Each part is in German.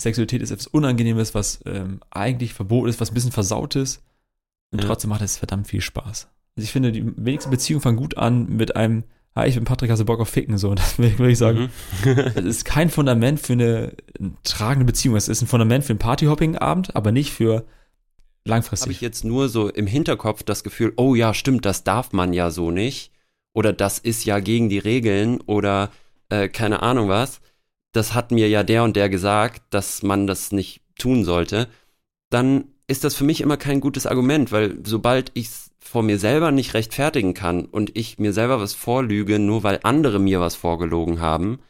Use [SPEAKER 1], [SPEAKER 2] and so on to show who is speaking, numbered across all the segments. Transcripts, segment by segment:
[SPEAKER 1] Sexualität ist etwas Unangenehmes, was ähm, eigentlich verboten ist, was ein bisschen versaut ist. Und
[SPEAKER 2] Ja.
[SPEAKER 1] trotzdem macht es verdammt viel Spaß. Also ich finde, die wenigsten Beziehungen fangen gut an mit einem, hi, ich bin Patrick, hast du Bock auf Ficken? So, das will, will ich sagen.
[SPEAKER 2] Mhm.
[SPEAKER 1] Das ist kein Fundament für eine tragende Beziehung. Es ist ein Fundament für einen Partyhopping-Abend, aber nicht für
[SPEAKER 2] Habe
[SPEAKER 1] langfristig.
[SPEAKER 2] ich jetzt nur so im Hinterkopf das Gefühl, oh ja, stimmt, das darf man ja so nicht. Oder das ist ja gegen die Regeln oder äh, keine Ahnung was. Das hat mir ja der und der gesagt, dass man das nicht tun sollte. Dann ist das für mich immer kein gutes Argument, weil sobald ich es vor mir selber nicht rechtfertigen kann und ich mir selber was vorlüge, nur weil andere mir was vorgelogen haben,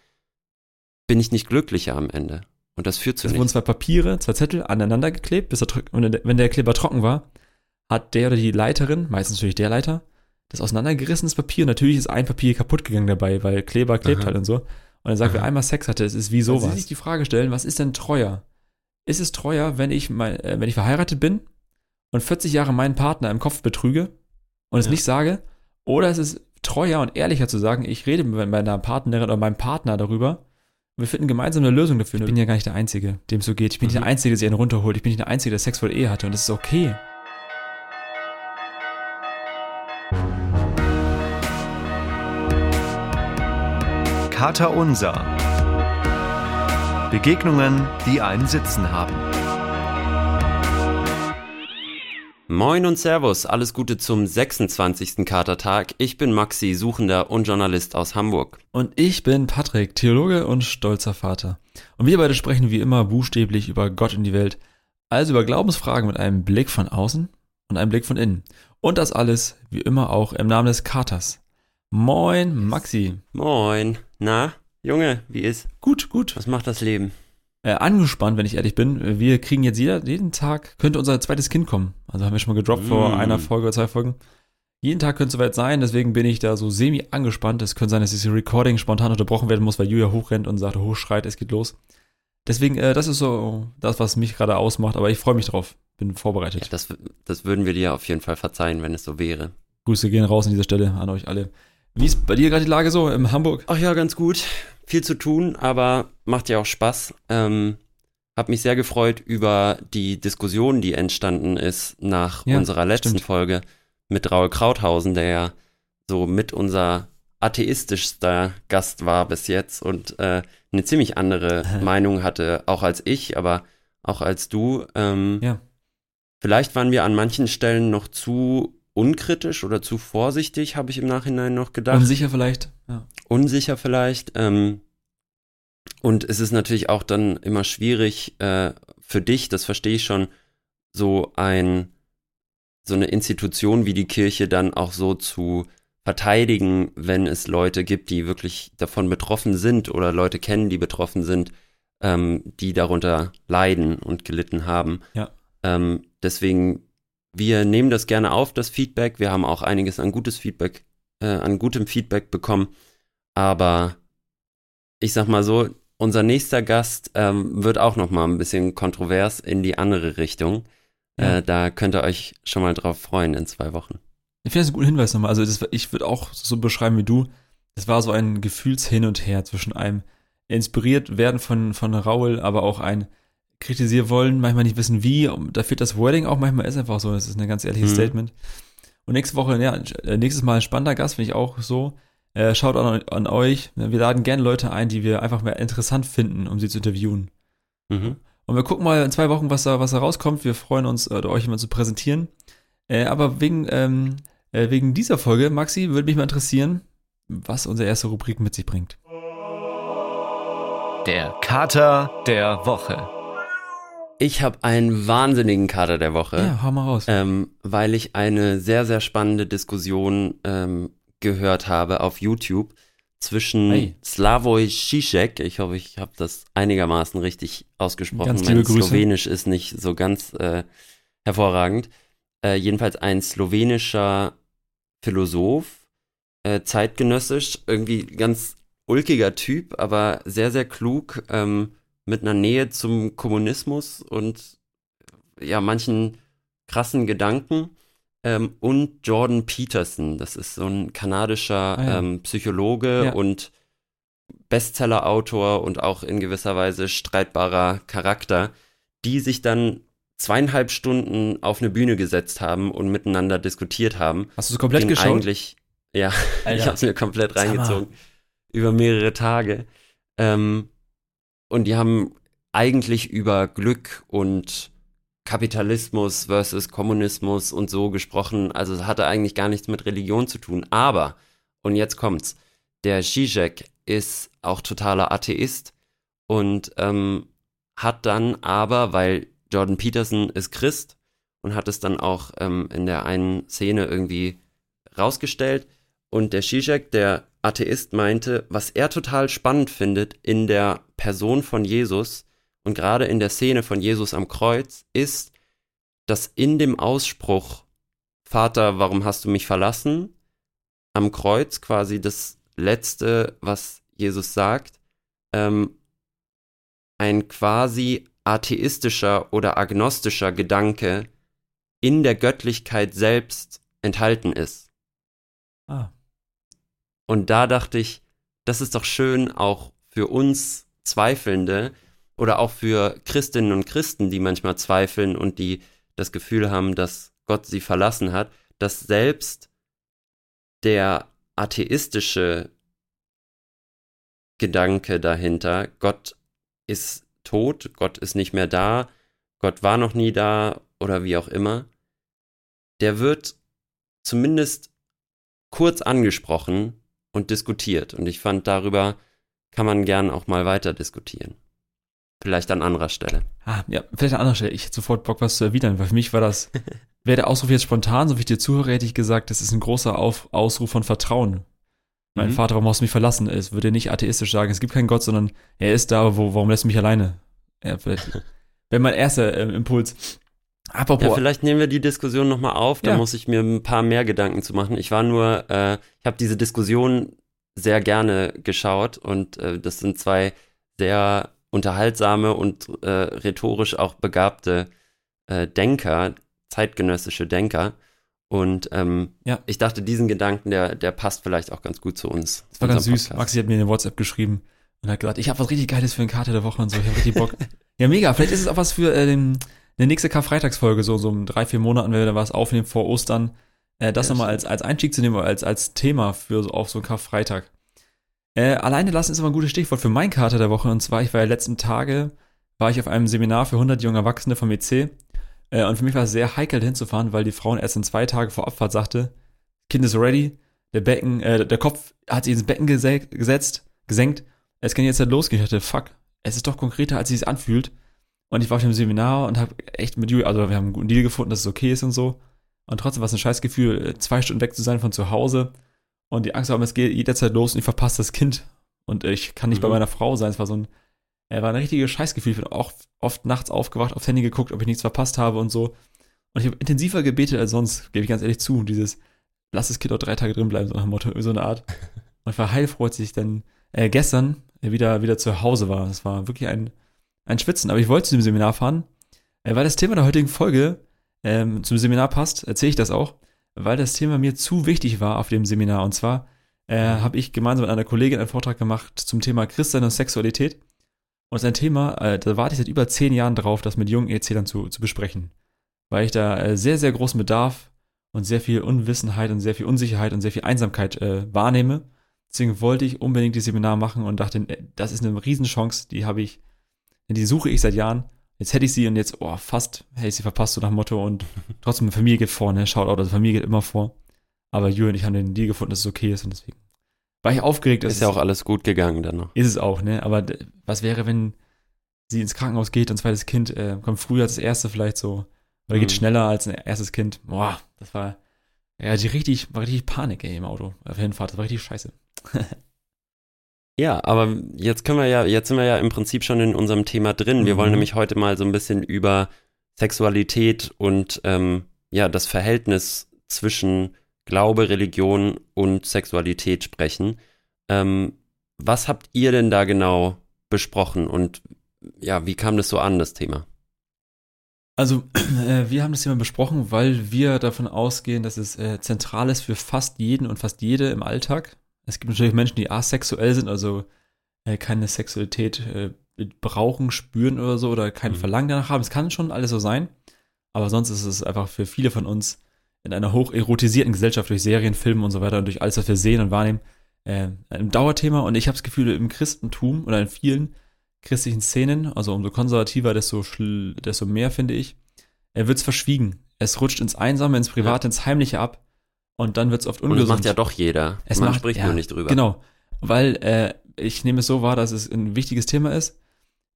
[SPEAKER 2] bin ich nicht glücklicher am Ende. Und das führt zu
[SPEAKER 1] Es wurden zwei Papiere, zwei Zettel aneinander geklebt, bis er und der- wenn der Kleber trocken war, hat der oder die Leiterin, meistens natürlich der Leiter, das auseinandergerissenes Papier. Natürlich ist ein Papier kaputt gegangen dabei, weil Kleber klebt
[SPEAKER 2] Aha.
[SPEAKER 1] halt und so. Und er sagt, wer einmal Sex hatte, es ist wie sowas. Sie sich die Frage stellen, was ist denn treuer? Ist es treuer, wenn ich, mein, äh, wenn ich verheiratet bin und 40 Jahre meinen Partner im Kopf betrüge und es
[SPEAKER 2] Ja.
[SPEAKER 1] nicht sage? Oder ist es treuer und ehrlicher zu sagen, ich rede mit meiner Partnerin oder meinem Partner darüber wir finden gemeinsam eine Lösung dafür. Ich bin ja gar nicht der Einzige, dem es so geht. Ich bin nicht
[SPEAKER 2] Mhm.
[SPEAKER 1] der Einzige, der sich einen runterholt. Ich bin nicht der Einzige, der sexuelle Ehe hatte. Und das ist okay.
[SPEAKER 3] Kater Unser. Begegnungen, die einen Sitzen haben.
[SPEAKER 2] Moin und Servus, alles Gute zum 26. Katertag. Ich bin Maxi, Suchender und Journalist aus Hamburg.
[SPEAKER 1] Und ich bin Patrick, Theologe und stolzer Vater. Und wir beide sprechen wie immer buchstäblich über Gott und die Welt. Also über Glaubensfragen mit einem Blick von außen und einem Blick von innen. Und das alles, wie immer, auch im Namen des Katers. Moin, Maxi.
[SPEAKER 2] Moin. Na, Junge, wie ist?
[SPEAKER 1] Gut, gut.
[SPEAKER 2] Was macht das Leben?
[SPEAKER 1] äh, angespannt, wenn ich ehrlich bin. Wir kriegen jetzt jeder, jeden Tag, könnte unser zweites Kind kommen. Also haben wir schon mal gedroppt vor
[SPEAKER 2] Mm.
[SPEAKER 1] einer Folge oder zwei Folgen. Jeden Tag könnte es soweit sein, deswegen bin ich da so semi angespannt. Es könnte sein, dass dieses Recording spontan unterbrochen werden muss, weil Julia hochrennt und sagt, hochschreit, es geht los. Deswegen, äh, das ist so das, was mich gerade ausmacht, aber ich freue mich drauf. Bin vorbereitet.
[SPEAKER 2] Ja, das, das würden wir dir auf jeden Fall verzeihen, wenn es so wäre.
[SPEAKER 1] Grüße gehen raus an dieser Stelle an euch alle. Wie ist bei dir gerade die Lage so in Hamburg?
[SPEAKER 2] Ach ja, ganz gut. Viel zu tun, aber macht ja auch Spaß. Ähm, hab mich sehr gefreut über die Diskussion, die entstanden ist nach
[SPEAKER 1] Ja,
[SPEAKER 2] unserer letzten
[SPEAKER 1] stimmt.
[SPEAKER 2] Folge mit Raul Krauthausen, der ja so mit unser atheistischster Gast war bis jetzt und äh, eine ziemlich andere Meinung hatte, auch als ich, aber auch als du. Ähm,
[SPEAKER 1] Ja.
[SPEAKER 2] Vielleicht waren wir an manchen Stellen noch zu unkritisch oder zu vorsichtig, habe ich im Nachhinein noch gedacht
[SPEAKER 1] Unsicher vielleicht? Ja.
[SPEAKER 2] unsicher vielleicht. Ähm, und es ist natürlich auch dann immer schwierig äh, für dich, das verstehe ich schon, so ein so eine Institution wie die Kirche dann auch so zu verteidigen, wenn es Leute gibt, die wirklich davon betroffen sind oder Leute kennen, die betroffen sind, ähm, die darunter leiden und gelitten haben.
[SPEAKER 1] Ja.
[SPEAKER 2] Ähm, deswegen, wir nehmen das gerne auf, das Feedback. Wir haben auch einiges an gutes Feedback, äh, an gutem Feedback bekommen. Aber ich sag mal so, unser nächster Gast ähm, wird auch noch mal ein bisschen kontrovers in die andere Richtung.
[SPEAKER 1] Ja.
[SPEAKER 2] Äh, da könnt ihr euch schon mal drauf freuen in zwei Wochen.
[SPEAKER 1] Ich finde das einen guten Hinweis nochmal. Also das, ich würde auch so beschreiben wie du. Es war so ein Gefühlshin und Her zwischen einem inspiriert werden von, von Raul, aber auch ein kritisieren wollen, manchmal nicht wissen wie. Da fehlt das Wording auch, manchmal ist einfach so. Das ist ein ganz ehrliches
[SPEAKER 2] Mhm.
[SPEAKER 1] Statement. Und nächste Woche, ja, äh, nächstes Mal ein spannender Gast, finde ich auch so. Äh, schaut an, an euch. Wir laden gerne Leute ein, die wir einfach mal interessant finden, um sie zu interviewen.
[SPEAKER 2] Mhm.
[SPEAKER 1] Und wir gucken mal in zwei Wochen, was da, was da rauskommt. Wir freuen uns, äh, euch immer zu präsentieren. Äh, aber wegen, ähm, äh, wegen dieser Folge, Maxi, würde mich mal interessieren, was unsere erste Rubrik mit sich bringt.
[SPEAKER 3] Der Kater der Woche.
[SPEAKER 2] Ich habe einen wahnsinnigen Kader der Woche.
[SPEAKER 1] Ja, hau mal raus.
[SPEAKER 2] ähm, weil ich eine sehr, sehr spannende Diskussion ähm, gehört habe auf YouTube zwischen
[SPEAKER 1] Hey.
[SPEAKER 2] Slavoj Žižek, ich hoffe, ich habe das einigermaßen richtig ausgesprochen,
[SPEAKER 1] Ganz
[SPEAKER 2] mein
[SPEAKER 1] Grüße.
[SPEAKER 2] Slowenisch ist nicht so ganz äh, hervorragend, äh, jedenfalls ein slowenischer Philosoph, äh, zeitgenössisch, irgendwie ganz ulkiger Typ, aber sehr, sehr klug, ähm, mit einer Nähe zum Kommunismus und ja, manchen krassen Gedanken. Ähm, und Jordan Peterson, das ist so ein kanadischer
[SPEAKER 1] Ah, ja.
[SPEAKER 2] ähm, Psychologe
[SPEAKER 1] Ja.
[SPEAKER 2] und Bestseller-Autor und auch in gewisser Weise streitbarer Charakter, die sich dann zweieinhalb Stunden auf eine Bühne gesetzt haben und miteinander diskutiert haben.
[SPEAKER 1] Hast du es komplett geschaut?
[SPEAKER 2] Eigentlich, ja,
[SPEAKER 1] Alter.
[SPEAKER 2] ich habe es mir komplett reingezogen. Über mehrere Tage. Ähm, und die haben eigentlich über Glück und Kapitalismus versus Kommunismus und so gesprochen. Also es hatte eigentlich gar nichts mit Religion zu tun. Aber, und jetzt kommt's, der Zizek ist auch totaler Atheist und ähm, hat dann aber, weil Jordan Peterson ist Christ und hat es dann auch ähm, in der einen Szene irgendwie rausgestellt. Und der Zizek, der Atheist, meinte, was er total spannend findet in der Person von Jesus und gerade in der Szene von Jesus am Kreuz, ist, dass in dem Ausspruch, Vater, warum hast du mich verlassen, am Kreuz quasi das Letzte, was Jesus sagt, ähm, ein quasi atheistischer oder agnostischer Gedanke in der Göttlichkeit selbst enthalten ist.
[SPEAKER 1] Ah.
[SPEAKER 2] Und da dachte ich, das ist doch schön auch für uns Zweifelnde oder auch für Christinnen und Christen, die manchmal zweifeln und die das Gefühl haben, dass Gott sie verlassen hat, dass selbst der atheistische Gedanke dahinter, Gott ist tot, Gott ist nicht mehr da, Gott war noch nie da oder wie auch immer, der wird zumindest kurz angesprochen und diskutiert. Und ich fand, darüber kann man gern auch mal weiter diskutieren. Vielleicht an anderer Stelle.
[SPEAKER 1] Ah, ja, vielleicht an anderer Stelle. Ich hätte sofort Bock, was zu erwidern, weil für mich war das, wäre der Ausruf jetzt spontan, so wie ich dir zuhöre, hätte ich gesagt, das ist ein großer Auf, Ausruf von Vertrauen. Mein
[SPEAKER 2] Mhm.
[SPEAKER 1] Vater, warum hast du mich verlassen? Es würde nicht atheistisch sagen, es gibt keinen Gott, sondern er ist da, aber wo, warum lässt du mich alleine? Ja, vielleicht. Wäre mein erster ähm, Impuls. Apropos,
[SPEAKER 2] Ja, vielleicht nehmen wir die Diskussion nochmal auf, da
[SPEAKER 1] Ja.
[SPEAKER 2] muss ich mir ein paar mehr Gedanken zu machen. Ich war nur, äh, ich habe diese Diskussion sehr gerne geschaut und äh, das sind zwei sehr unterhaltsame und äh, rhetorisch auch begabte äh, Denker, zeitgenössische Denker. Und ähm,
[SPEAKER 1] Ja.
[SPEAKER 2] ich dachte, diesen Gedanken, der, der passt vielleicht auch ganz gut zu uns.
[SPEAKER 1] das war ganz süß.
[SPEAKER 2] Podcast.
[SPEAKER 1] Maxi hat mir eine WhatsApp geschrieben und hat gesagt, ich habe was richtig Geiles für eine Karte der Woche und so, ich habe richtig Bock. ja, mega. Vielleicht ist es auch was für äh, den, eine nächste Karfreitagsfolge, so, so in drei, vier Monaten, wenn wir da was aufnehmen vor Ostern. Äh, das
[SPEAKER 2] Ja,
[SPEAKER 1] nochmal als, als Einstieg zu nehmen, als, als Thema für so, auf so einen Karfreitag. Äh, alleine lassen ist aber ein gutes Stichwort für mein Kater der Woche. Und zwar, ich war ja letzten Tage, war ich auf einem Seminar für 100 junge Erwachsene vom EC. Äh, und für mich war es sehr heikel hinzufahren, weil die Frauen erst in zwei Tage vor Abfahrt sagte, Kind ist ready, der Becken, äh, der Kopf hat sich ins Becken gese- gesetzt, gesenkt. Es kann jetzt halt losgehen. Ich dachte, fuck, es ist doch konkreter, als es sich anfühlt. Und ich war auf dem Seminar und habe echt mit Julia, also wir haben einen guten Deal gefunden, dass es okay ist und so. Und trotzdem war es ein scheiß Gefühl, äh, zwei Stunden weg zu sein von zu Hause und die Angst haben, es geht jederzeit los und ich verpasse das Kind. Und äh, ich kann nicht bei
[SPEAKER 2] Mhm.
[SPEAKER 1] meiner Frau sein. Es war so ein, er war ein richtiges Scheißgefühl. Ich bin auch oft nachts aufgewacht, aufs Handy geguckt, ob ich nichts verpasst habe und so. Und ich habe intensiver gebetet als sonst, gebe ich ganz ehrlich zu. Und dieses, lass das Kind auch drei Tage drin bleiben, so nach Motto, so eine Art. Und ich war heilfroh, als ich dann äh, gestern wieder, wieder zu Hause war. Das war wirklich ein, ein Schwitzen. Aber ich wollte zu dem Seminar fahren, äh, weil das Thema der heutigen Folge ähm, zum Seminar passt, erzähle ich das auch, weil das Thema mir zu wichtig war auf dem Seminar. Und zwar äh, habe ich gemeinsam mit einer Kollegin einen Vortrag gemacht zum Thema Christsein und Sexualität. Und es ist ein Thema, äh, da warte ich seit über zehn Jahren drauf, das mit jungen Erzählern zu, zu besprechen. Weil ich da äh, sehr, sehr großen Bedarf und sehr viel Unwissenheit und sehr viel Unsicherheit und sehr viel Einsamkeit äh, wahrnehme. Deswegen wollte ich unbedingt dieses Seminar machen und dachte, äh, das ist eine Riesenchance, die habe ich, die suche ich seit Jahren. Jetzt hätte ich sie und jetzt, oh, fast hätte ich sie verpasst, so nach Motto. Und trotzdem, Familie geht vor, ne? Shoutout, also Familie geht immer vor. Aber Jürgen und ich haben den Deal gefunden, dass es okay ist und deswegen war ich aufgeregt.
[SPEAKER 2] Ist ja auch alles gut gegangen dann noch.
[SPEAKER 1] ist es auch, ne? Aber was wäre, wenn sie ins Krankenhaus geht und zweites Kind äh, kommt früher als das erste vielleicht so oder geht
[SPEAKER 2] Mhm.
[SPEAKER 1] schneller als ein erstes Kind? Boah, das war ja die richtig, war richtig Panik ey, im Auto auf der Hinfahrt. Das war richtig scheiße.
[SPEAKER 2] Ja, aber jetzt können wir ja, jetzt sind wir ja im Prinzip schon in unserem Thema drin. Wir
[SPEAKER 1] Mhm.
[SPEAKER 2] wollen nämlich heute mal so ein bisschen über Sexualität und ähm, ja, das Verhältnis zwischen Glaube, Religion und Sexualität sprechen. Ähm, was habt ihr denn da genau besprochen und ja, wie kam das so an, das Thema?
[SPEAKER 1] Also, äh, wir haben das Thema besprochen, weil wir davon ausgehen, dass es äh, zentral ist für fast jeden und fast jede im Alltag. Es gibt natürlich Menschen, die asexuell sind, also äh, keine Sexualität äh, brauchen, spüren oder so oder kein
[SPEAKER 2] Mhm.
[SPEAKER 1] Verlangen danach haben. Es kann schon alles so sein, aber sonst ist es einfach für viele von uns in einer hoch erotisierten Gesellschaft durch Serien, Filme und so weiter und durch alles, was wir sehen und wahrnehmen, äh, ein Dauerthema. Und ich habe das Gefühl, im Christentum oder in vielen christlichen Szenen, also umso konservativer, desto, desto mehr, finde ich, äh, wird es verschwiegen. Es rutscht ins Einsame, ins Private, ins Heimliche ab und dann wird es oft
[SPEAKER 2] Und
[SPEAKER 1] ungesund.
[SPEAKER 2] das macht ja doch jeder.
[SPEAKER 1] Es
[SPEAKER 2] Man
[SPEAKER 1] macht-
[SPEAKER 2] spricht
[SPEAKER 1] ja,
[SPEAKER 2] nur nicht drüber.
[SPEAKER 1] Genau, weil äh, ich nehme es so wahr, dass es ein wichtiges Thema ist.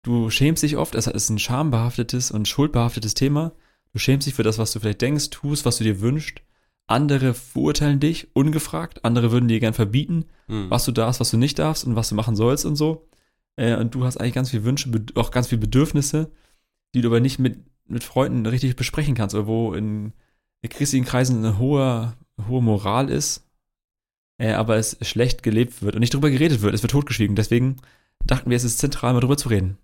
[SPEAKER 1] Du schämst dich oft, es ist ein schambehaftetes und schuldbehaftetes Thema. Du schämst dich für das, was du vielleicht denkst, tust, was du dir wünschst. Andere verurteilen dich ungefragt. Andere würden dir gern verbieten,
[SPEAKER 2] Hm.
[SPEAKER 1] was du darfst, was du nicht darfst und was du machen sollst und so. Äh, und du hast eigentlich ganz viele Wünsche, auch ganz viele Bedürfnisse, die du aber nicht mit, mit Freunden richtig besprechen kannst, oder wo in christlichen Kreisen eine hohe, hohe Moral ist, äh, aber es schlecht gelebt wird und nicht drüber geredet wird. Es wird totgeschwiegen. Deswegen dachten wir, es ist zentral, mal drüber zu reden.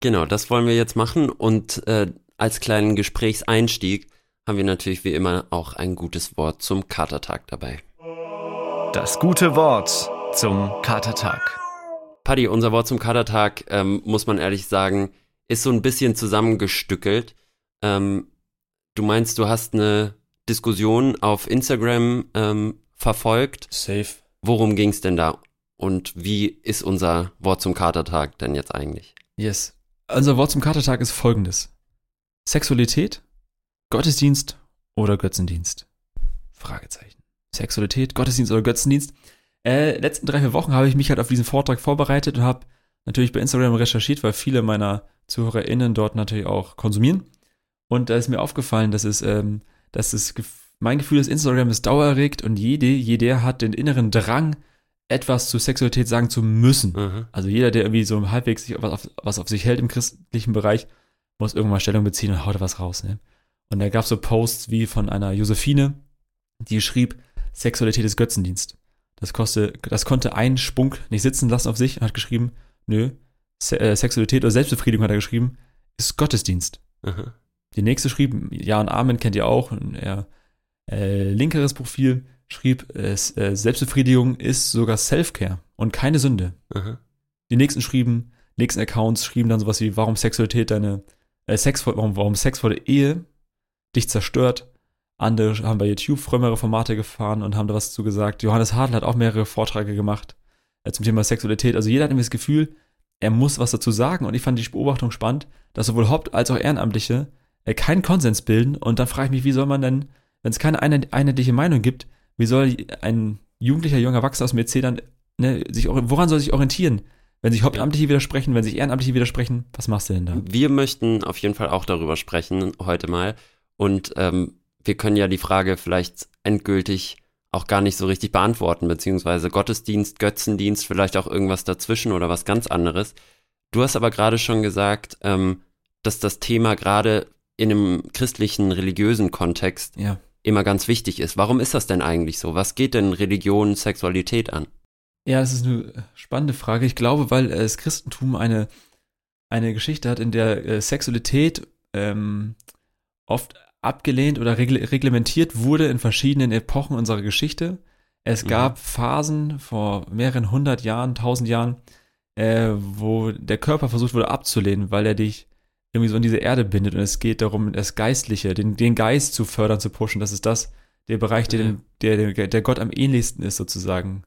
[SPEAKER 2] Genau, das wollen wir jetzt machen und äh, als kleinen Gesprächseinstieg haben wir natürlich wie immer auch ein gutes Wort zum Katertag dabei.
[SPEAKER 3] Das gute Wort zum Katertag.
[SPEAKER 2] Paddy, unser Wort zum Katertag, ähm, muss man ehrlich sagen, ist so ein bisschen zusammengestückelt. Ähm, du meinst, du hast eine Diskussion auf Instagram ähm, verfolgt.
[SPEAKER 1] Safe.
[SPEAKER 2] Worum ging es denn da? Und wie ist unser Wort zum Katertag denn jetzt eigentlich?
[SPEAKER 1] Yes. Unser Wort zum Katertag ist folgendes. Sexualität, Gottesdienst oder Götzendienst? Fragezeichen. Sexualität, Gottesdienst oder Götzendienst? Äh, letzten drei, vier Wochen habe ich mich halt auf diesen Vortrag vorbereitet und habe natürlich bei Instagram recherchiert, weil viele meiner ZuhörerInnen dort natürlich auch konsumieren. Und da ist mir aufgefallen, dass es, ähm, dass es, mein Gefühl ist, Instagram ist dauerregt und jede, jeder hat den inneren Drang, etwas zu Sexualität sagen zu müssen.
[SPEAKER 2] Mhm.
[SPEAKER 1] Also jeder, der irgendwie so halbwegs sich was auf, was auf sich hält im christlichen Bereich, muss irgendwann mal Stellung beziehen und haut da was raus. Ne? Und da gab es so Posts wie von einer Josephine, die schrieb, Sexualität ist Götzendienst. Das, koste, das konnte ein Spunk nicht sitzen lassen auf sich und hat geschrieben, nö, Se äh, Sexualität oder Selbstbefriedigung hat er geschrieben, ist Gottesdienst.
[SPEAKER 2] Mhm.
[SPEAKER 1] Die nächste schrieb, Ja und Amen kennt ihr auch, ein eher äh, linkeres Profil, schrieb, äh, äh, Selbstbefriedigung ist sogar Self-Care und keine Sünde.
[SPEAKER 2] Mhm.
[SPEAKER 1] Die nächsten schrieben, nächsten Accounts schrieben dann sowas wie, warum Sexualität deine, äh, Sex, vor- warum, warum Sex vor der Ehe dich zerstört. Andere haben bei YouTube frömmere Formate gefahren und haben da was zu gesagt. Johannes Hartl hat auch mehrere Vorträge gemacht äh, zum Thema Sexualität. Also jeder hat irgendwie das Gefühl, er muss was dazu sagen. Und ich fand die Beobachtung spannend, dass sowohl Haupt- als auch Ehrenamtliche keinen Konsens bilden. Und dann frage ich mich, wie soll man denn, wenn es keine eine- einheitliche Meinung gibt, wie soll ein jugendlicher, junger Erwachsener aus dem EC dann ne, sich, woran soll sich orientieren? Wenn sich Hauptamtliche widersprechen, wenn sich Ehrenamtliche widersprechen, was machst du denn da?
[SPEAKER 2] Wir möchten auf jeden Fall auch darüber sprechen heute mal. Und ähm, wir können ja die Frage vielleicht endgültig auch gar nicht so richtig beantworten, beziehungsweise Gottesdienst, Götzendienst, vielleicht auch irgendwas dazwischen oder was ganz anderes. Du hast aber gerade schon gesagt, ähm, dass das Thema gerade in einem christlichen, religiösen Kontext
[SPEAKER 1] Ja.
[SPEAKER 2] immer ganz wichtig ist. Warum ist das denn eigentlich so? Was geht denn Religion, Sexualität an?
[SPEAKER 1] Ja, das ist eine spannende Frage. Ich glaube, weil äh, das Christentum eine, eine Geschichte hat, in der äh, Sexualität ähm, oft abgelehnt oder regl reglementiert wurde in verschiedenen Epochen unserer Geschichte. Es
[SPEAKER 2] Mhm.
[SPEAKER 1] gab Phasen vor mehreren hundert Jahren, tausend Jahren, äh, wo der Körper versucht wurde abzulehnen, weil er dich irgendwie so in diese Erde bindet und es geht darum, das Geistliche, den, den Geist zu fördern, zu pushen. Das ist das, der Bereich, der, dem- der, der, Gott am ähnlichsten ist, sozusagen.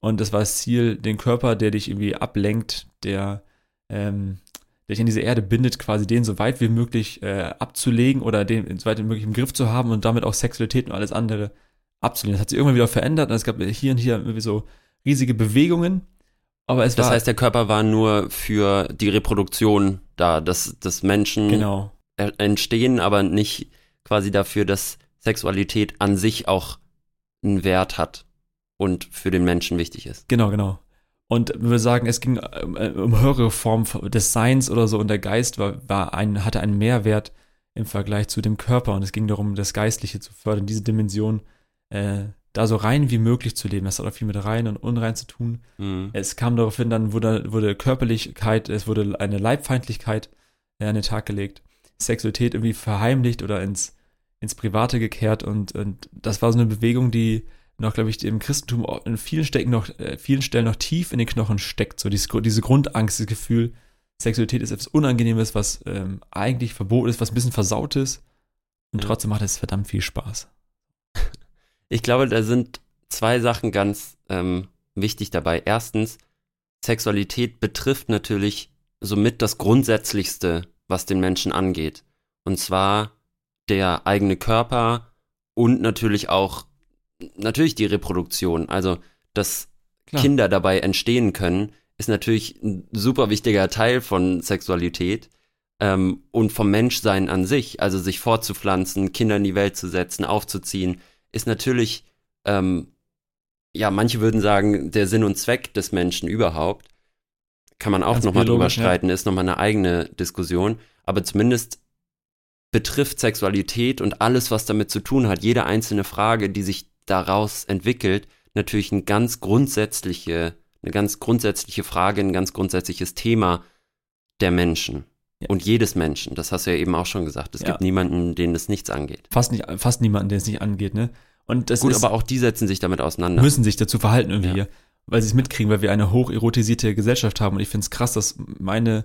[SPEAKER 1] Und das war das Ziel, den Körper, der dich irgendwie ablenkt, der, ähm, der dich in diese Erde bindet, quasi den so weit wie möglich äh, abzulegen oder den so weit wie möglich im Griff zu haben und damit auch Sexualität und alles andere abzulehnen. Das hat sich irgendwann wieder verändert und es gab hier und hier irgendwie so riesige Bewegungen. Aber es
[SPEAKER 2] Das
[SPEAKER 1] war
[SPEAKER 2] heißt, der Körper war nur für die Reproduktion da, dass, dass Menschen
[SPEAKER 1] genau.
[SPEAKER 2] entstehen, aber nicht quasi dafür, dass Sexualität an sich auch einen Wert hat und für den Menschen wichtig ist.
[SPEAKER 1] Genau, genau. Und wir sagen, es ging äh, um höhere Formen des Seins oder so und der Geist war, war ein, hatte einen Mehrwert im Vergleich zu dem Körper und es ging darum, das Geistliche zu fördern, diese Dimension äh, da so rein wie möglich zu leben. Das hat auch viel mit rein und unrein zu tun.
[SPEAKER 2] Mhm.
[SPEAKER 1] Es kam darauf hin, dann wurde, wurde Körperlichkeit, es wurde eine Leibfeindlichkeit äh, an den Tag gelegt, Sexualität irgendwie verheimlicht oder ins, ins Private gekehrt und, und das war so eine Bewegung, die auch, glaube ich, im Christentum in vielen, Stecken noch, äh, vielen Stellen noch tief in den Knochen steckt. So dieses, diese Grundangst, das Gefühl, Sexualität ist etwas Unangenehmes, was ähm, eigentlich verboten ist, was ein bisschen versaut ist. Und trotzdem macht es verdammt viel Spaß.
[SPEAKER 2] Ich glaube, da sind zwei Sachen ganz ähm, wichtig dabei. Erstens, Sexualität betrifft natürlich somit das Grundsätzlichste, was den Menschen angeht. Und zwar der eigene Körper und natürlich auch, natürlich die Reproduktion. Also, dass
[SPEAKER 1] Klar.
[SPEAKER 2] Kinder dabei entstehen können, ist natürlich ein super wichtiger Teil von Sexualität ähm, und vom Menschsein an sich. Also sich fortzupflanzen, Kinder in die Welt zu setzen, aufzuziehen, ist natürlich, ähm, ja, manche würden sagen, der Sinn und Zweck des Menschen überhaupt. Kann man auch
[SPEAKER 1] Ganz
[SPEAKER 2] nochmal drüber
[SPEAKER 1] biologisch, ja.
[SPEAKER 2] streiten, ist nochmal eine eigene Diskussion. Aber zumindest betrifft Sexualität und alles, was damit zu tun hat, jede einzelne Frage, die sich daraus entwickelt, natürlich ein ganz grundsätzliche, eine ganz grundsätzliche Frage, ein ganz grundsätzliches Thema der Menschen.
[SPEAKER 1] Ja.
[SPEAKER 2] Und jedes Menschen, das hast du ja eben auch schon gesagt. Es
[SPEAKER 1] Ja.
[SPEAKER 2] gibt niemanden, den es nichts angeht.
[SPEAKER 1] Fast, nicht, fast niemanden, den es nicht angeht, ne? Und das
[SPEAKER 2] Gut,
[SPEAKER 1] ist,
[SPEAKER 2] aber auch die setzen sich damit auseinander.
[SPEAKER 1] müssen sich dazu verhalten irgendwie,
[SPEAKER 2] Ja.
[SPEAKER 1] hier, weil sie es mitkriegen, weil wir eine hocherotisierte Gesellschaft haben. Und ich finde es krass, dass meine,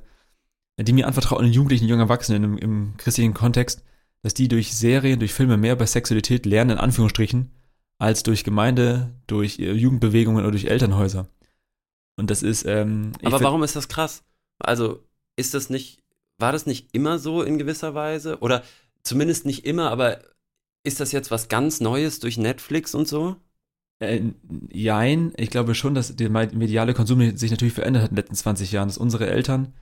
[SPEAKER 1] die mir anvertrauten Jugendlichen, jungen Erwachsenen im, im christlichen Kontext, dass die durch Serien, durch Filme mehr bei Sexualität lernen, in Anführungsstrichen, als durch Gemeinde, durch äh, Jugendbewegungen oder durch Elternhäuser. Und das ist, ähm,
[SPEAKER 2] aber warum ist das krass? Also, ist das nicht, war das nicht immer so in gewisser Weise? Oder zumindest nicht immer, aber ist das jetzt was ganz Neues durch Netflix und so?
[SPEAKER 1] Äh, jein, ich glaube schon, dass der mediale Konsum sich natürlich verändert hat in den letzten 20 Jahren, dass unsere Eltern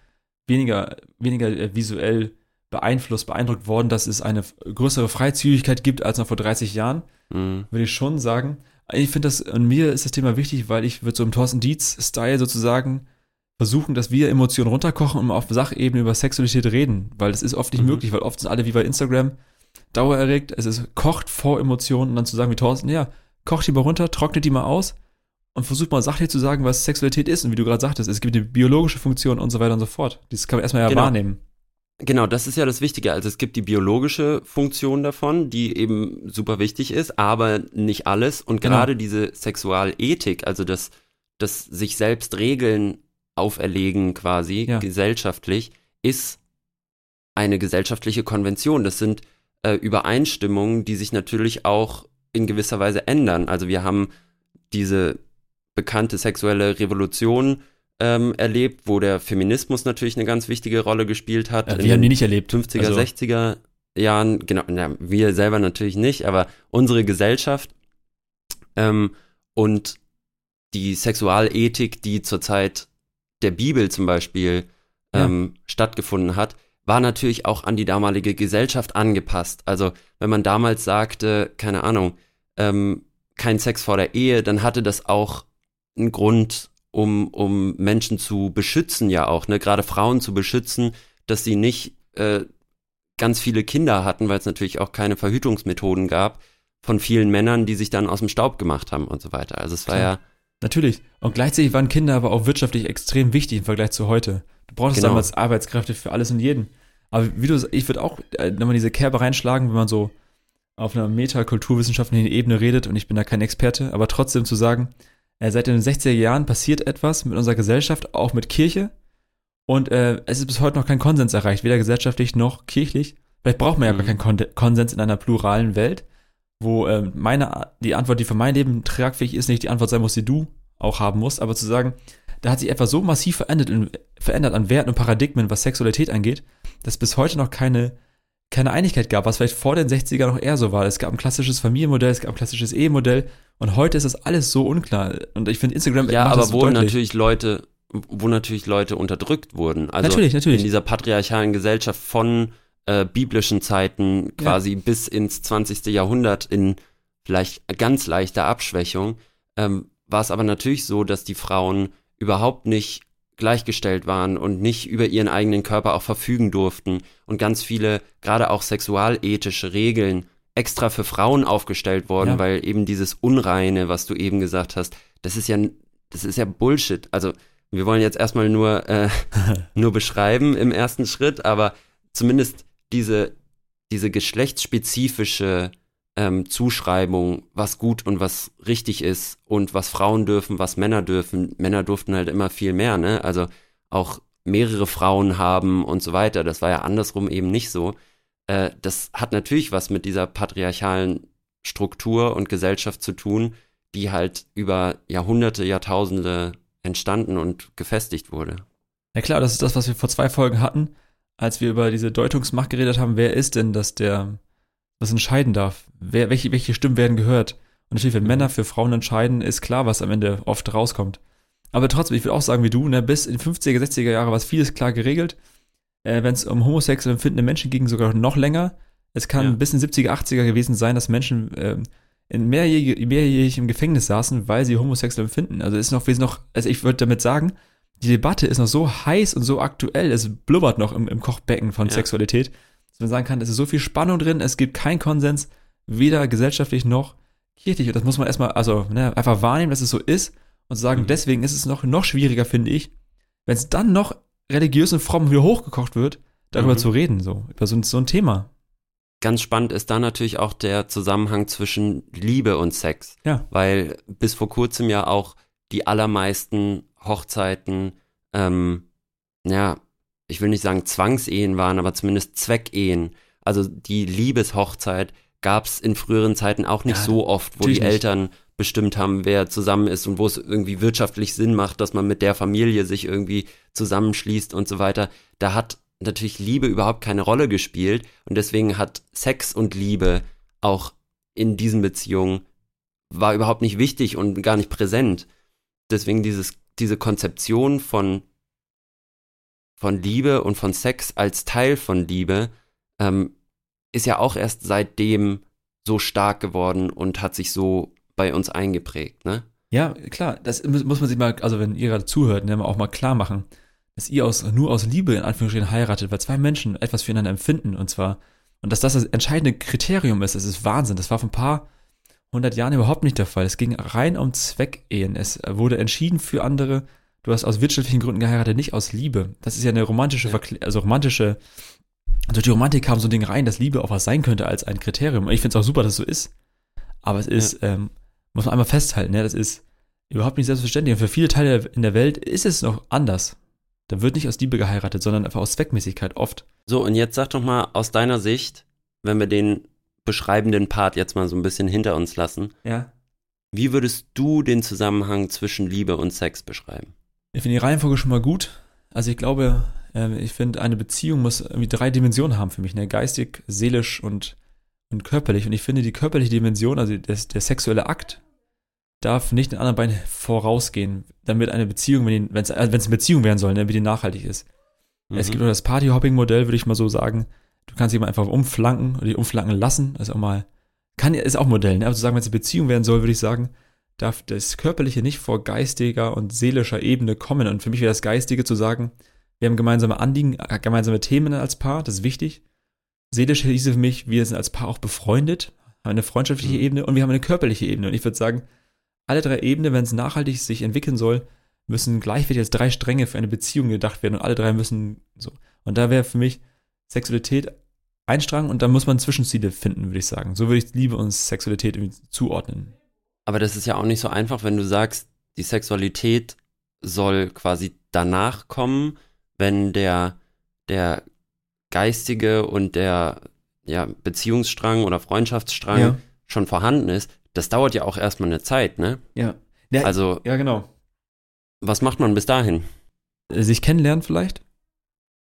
[SPEAKER 1] weniger, weniger äh, visuell beeinflusst, beeindruckt worden, dass es eine größere Freizügigkeit gibt als noch vor 30 Jahren,
[SPEAKER 2] Hm.
[SPEAKER 1] würde ich schon sagen. Ich finde das, an mir ist das Thema wichtig, weil ich würde so im Thorsten Dietz-Style sozusagen versuchen, dass wir Emotionen runterkochen und auf Sachebene über Sexualität reden, weil das ist oft nicht
[SPEAKER 2] Mhm.
[SPEAKER 1] möglich, weil oft sind alle wie bei Instagram dauererregt, es ist kocht vor Emotionen und dann zu sagen wie Thorsten, ja, kocht die mal runter, trocknet die mal aus und versucht mal sachlich zu sagen, was Sexualität ist und wie du gerade sagtest, es gibt eine biologische Funktion und so weiter und so fort. Das kann man erstmal ja
[SPEAKER 2] Genau.
[SPEAKER 1] wahrnehmen.
[SPEAKER 2] Genau, das ist ja das Wichtige. Also es gibt die biologische Funktion davon, die eben super wichtig ist, aber nicht alles. Und
[SPEAKER 1] Genau.
[SPEAKER 2] gerade diese Sexualethik, also das, das sich selbst Regeln auferlegen quasi
[SPEAKER 1] Ja.
[SPEAKER 2] gesellschaftlich, ist eine gesellschaftliche Konvention. Das sind äh, Übereinstimmungen, die sich natürlich auch in gewisser Weise ändern. Also wir haben diese bekannte sexuelle Revolution ähm, erlebt, wo der Feminismus natürlich eine ganz wichtige Rolle gespielt hat. In
[SPEAKER 1] wir haben die nicht erlebt.
[SPEAKER 2] 50er,
[SPEAKER 1] Also,
[SPEAKER 2] 60er Jahren, genau, na, wir selber natürlich nicht, aber unsere Gesellschaft ähm, und die Sexualethik, die zur Zeit der Bibel zum Beispiel ähm, stattgefunden hat, war natürlich auch an die damalige Gesellschaft angepasst. Also wenn man damals sagte, keine Ahnung, ähm, kein Sex vor der Ehe, dann hatte das auch einen Grund, um, um Menschen zu beschützen, ja auch, ne? Gerade Frauen zu beschützen, dass sie nicht äh, ganz viele Kinder hatten, weil es natürlich auch keine Verhütungsmethoden gab von vielen Männern, die sich dann aus dem Staub gemacht haben und so weiter. Also es war
[SPEAKER 1] Klar.
[SPEAKER 2] ja,
[SPEAKER 1] Natürlich. Und gleichzeitig waren Kinder aber auch wirtschaftlich extrem wichtig im Vergleich zu heute. Du brauchst
[SPEAKER 2] Genau.
[SPEAKER 1] damals Arbeitskräfte für alles und jeden. Aber wie du, ich würde auch äh, nochmal diese Kerbe reinschlagen, wenn man so auf einer metakulturwissenschaftlichen Ebene redet, und ich bin da kein Experte, aber trotzdem zu sagen, äh, seit den 60er Jahren passiert etwas mit unserer Gesellschaft, auch mit Kirche, und äh, es ist bis heute noch kein Konsens erreicht, weder gesellschaftlich noch kirchlich. Vielleicht braucht man ja
[SPEAKER 2] Mhm.
[SPEAKER 1] gar keinen Kon Konsens in einer pluralen Welt, wo äh, meine, die Antwort, die für mein Leben tragfähig ist, nicht die Antwort sein muss, die du auch haben musst, aber zu sagen, da hat sich etwas so massiv verändert, in, verändert an Werten und Paradigmen, was Sexualität angeht, dass bis heute noch keine, keine Einigkeit gab, was vielleicht vor den 60er noch eher so war. Es gab ein klassisches Familienmodell, es gab ein klassisches Ehemodell und heute ist das alles so unklar. Und ich finde Instagram
[SPEAKER 2] ja, aber
[SPEAKER 1] so
[SPEAKER 2] wo natürlich Leute, wo natürlich Leute unterdrückt wurden. Also
[SPEAKER 1] natürlich, natürlich.
[SPEAKER 2] in dieser patriarchalen Gesellschaft von äh, biblischen Zeiten quasi bis ins 20. Jahrhundert in vielleicht ganz leichter Abschwächung, ähm, war es aber natürlich so, dass die Frauen überhaupt nicht gleichgestellt waren und nicht über ihren eigenen Körper auch verfügen durften und ganz viele, gerade auch sexualethische Regeln extra für Frauen aufgestellt worden,
[SPEAKER 1] Ja.
[SPEAKER 2] weil eben dieses Unreine, was du eben gesagt hast, das ist ja, das ist ja Bullshit. Also wir wollen jetzt erstmal nur, äh, nur beschreiben im ersten Schritt, aber zumindest diese, diese geschlechtsspezifische ähm, Zuschreibung, was gut und was richtig ist und was Frauen dürfen, was Männer dürfen. Männer durften halt immer viel mehr, ne? Also auch mehrere Frauen haben und so weiter. Das war ja andersrum eben nicht so. Äh, das hat natürlich was mit dieser patriarchalen Struktur und Gesellschaft zu tun, die halt über Jahrhunderte, Jahrtausende entstanden und gefestigt wurde.
[SPEAKER 1] Ja klar, das ist das, was wir vor zwei Folgen hatten, als wir über diese Deutungsmacht geredet haben. Wer ist denn das, der was entscheiden darf? Wer, welche, welche Stimmen werden gehört? Und natürlich, wenn mhm. Männer für Frauen entscheiden, ist klar, was am Ende oft rauskommt. Aber trotzdem, ich würde auch sagen, wie du, ne, bis in die 50er, 60er Jahre war es vieles klar geregelt. Äh, wenn es um homosexuell empfindende Menschen ging, sogar noch länger. Es kann ja. bis in 70er, 80er gewesen sein, dass Menschen äh, in mehrjährig, mehrjährig im Gefängnis saßen, weil sie homosexuell empfinden. Also ist noch, wir sind noch, also ich würde damit sagen, die Debatte ist noch so heiß und so aktuell, es blubbert noch im, im Kochbecken von ja. Sexualität, dass man sagen kann, es ist so viel Spannung drin, es gibt keinen Konsens, weder gesellschaftlich noch kirchlich. Und das muss man erstmal, also ne, einfach wahrnehmen, dass es so ist und sagen, mhm. deswegen ist es noch, noch schwieriger, finde ich, wenn es dann noch religiös und fromm wieder hochgekocht wird, darüber mhm. zu reden, so, über so, so ein Thema.
[SPEAKER 2] Ganz spannend ist da natürlich auch der Zusammenhang zwischen Liebe und Sex.
[SPEAKER 1] Ja.
[SPEAKER 2] Weil bis vor kurzem ja auch die allermeisten Hochzeiten, ähm, ja, ich will nicht sagen Zwangsehen waren, aber zumindest Zweckehen. Also die Liebeshochzeit gab es in früheren Zeiten auch nicht ja, so oft, wo die Eltern nicht. bestimmt haben, wer zusammen ist und wo es irgendwie wirtschaftlich Sinn macht, dass man mit der Familie sich irgendwie zusammenschließt und so weiter. Da hat natürlich Liebe überhaupt keine Rolle gespielt und deswegen hat Sex und Liebe auch in diesen Beziehungen war überhaupt nicht wichtig und gar nicht präsent. Deswegen dieses, diese Konzeption von von Liebe und von Sex als Teil von Liebe ähm, ist ja auch erst seitdem so stark geworden und hat sich so bei uns eingeprägt, ne?
[SPEAKER 1] Ja, klar, das muss man sich mal, also wenn ihr gerade zuhört, ne, auch mal klar machen, dass ihr aus, nur aus Liebe in Anführungsstrichen heiratet, weil zwei Menschen etwas füreinander empfinden und zwar, und dass das das entscheidende Kriterium ist, das ist Wahnsinn. Das war vor ein paar hundert Jahren überhaupt nicht der Fall. Es ging rein um Zweckehen. Es wurde entschieden für andere, du hast aus wirtschaftlichen Gründen geheiratet, nicht aus Liebe. Das ist ja eine romantische, ja. also romantische, also die Romantik kam so ein Ding rein, dass Liebe auch was sein könnte als ein Kriterium. Und ich finde es auch super, dass es so ist. Aber es ist, ja. ähm, muss man einmal festhalten, ne, das ist überhaupt nicht selbstverständlich. Und für viele Teile in der Welt ist es noch anders. Da wird nicht aus Liebe geheiratet, sondern einfach aus Zweckmäßigkeit oft.
[SPEAKER 2] So, und jetzt sag doch mal aus deiner Sicht, wenn wir den beschreibenden Part jetzt mal so ein bisschen hinter uns lassen.
[SPEAKER 1] Ja.
[SPEAKER 2] Wie würdest du den Zusammenhang zwischen Liebe und Sex beschreiben?
[SPEAKER 1] Ich finde die Reihenfolge schon mal gut. Also ich glaube, äh, ich finde, eine Beziehung muss irgendwie drei Dimensionen haben für mich, ne? Geistig, seelisch und, und körperlich. Und ich finde, die körperliche Dimension, also das, der sexuelle Akt, darf nicht den anderen beiden vorausgehen, damit eine Beziehung, wenn es also eine Beziehung werden soll, ne, damit die nachhaltig ist. Mhm. Es gibt auch das Partyhopping-Modell, würde ich mal so sagen. Du kannst jemanden einfach umflanken oder die umflanken lassen. Also auch mal, kann, ist auch Modell, ne? Aber zu sagen, wenn es eine Beziehung werden soll, würde ich sagen, darf das Körperliche nicht vor geistiger und seelischer Ebene kommen. Und für mich wäre das Geistige zu sagen, wir haben gemeinsame Anliegen, äh, gemeinsame Themen als Paar, das ist wichtig. Seelisch hieße für mich, wir sind als Paar auch befreundet, haben eine freundschaftliche mhm. Ebene und wir haben eine körperliche Ebene. Und ich würde sagen, alle drei Ebenen, wenn es nachhaltig sich entwickeln soll, müssen gleichwertig als drei Stränge für eine Beziehung gedacht werden und alle drei müssen so. Und da wäre für mich Sexualität ein Strang und da muss man Zwischenziele finden, würde ich sagen. So würde ich Liebe und Sexualität irgendwie zuordnen.
[SPEAKER 2] Aber das ist ja auch nicht so einfach, wenn du sagst, die Sexualität soll quasi danach kommen, wenn der, der geistige und der ja, Beziehungsstrang oder Freundschaftsstrang ja. schon vorhanden ist. Das dauert ja auch erstmal eine Zeit, ne?
[SPEAKER 1] Ja. ja
[SPEAKER 2] also,
[SPEAKER 1] ja, genau.
[SPEAKER 2] Was macht man bis dahin?
[SPEAKER 1] Sich kennenlernen vielleicht?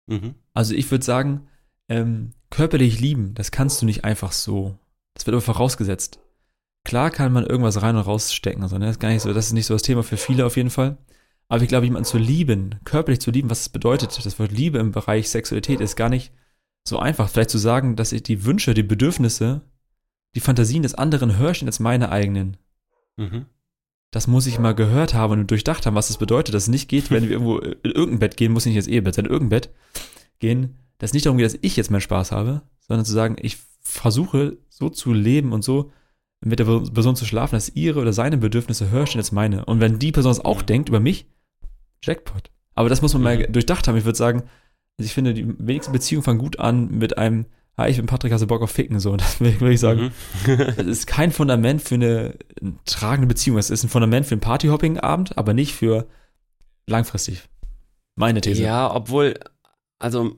[SPEAKER 1] Mhm. Also ich würde sagen, ähm, körperlich lieben, das kannst du nicht einfach so. Das wird aber vorausgesetzt. Klar kann man irgendwas rein und rausstecken, also, ne? das, ist gar nicht so, das ist nicht so das Thema für viele auf jeden Fall. Aber ich glaube, jemanden zu lieben, körperlich zu lieben, was es bedeutet, das Wort Liebe im Bereich Sexualität ist gar nicht so einfach. Vielleicht zu sagen, dass ich die Wünsche, die Bedürfnisse, die Fantasien des anderen stehen als meine eigenen. Mhm. Das muss ich mal gehört haben und durchdacht haben, was das bedeutet, dass es nicht geht, wenn wir irgendwo in irgendein Bett gehen, muss ich nicht ins Ehebett sein, in irgendein Bett gehen, dass es nicht darum geht, dass ich jetzt meinen Spaß habe, sondern zu sagen, ich versuche so zu leben und so mit der Person zu schlafen, dass ihre oder seine Bedürfnisse höher stehen als meine. Und wenn die Person es auch mhm. denkt über mich, Jackpot. Aber das muss man mhm. mal durchdacht haben. Ich würde sagen, also ich finde, die wenigsten Beziehungen fangen gut an mit einem ah, ich bin Patrick, hast du Bock auf Ficken? So, das will ich sagen.
[SPEAKER 2] Mhm.
[SPEAKER 1] Es ist kein Fundament für eine tragende Beziehung. Es ist ein Fundament für einen Partyhopping-Abend, aber nicht für langfristig. Meine These.
[SPEAKER 2] Ja, obwohl, also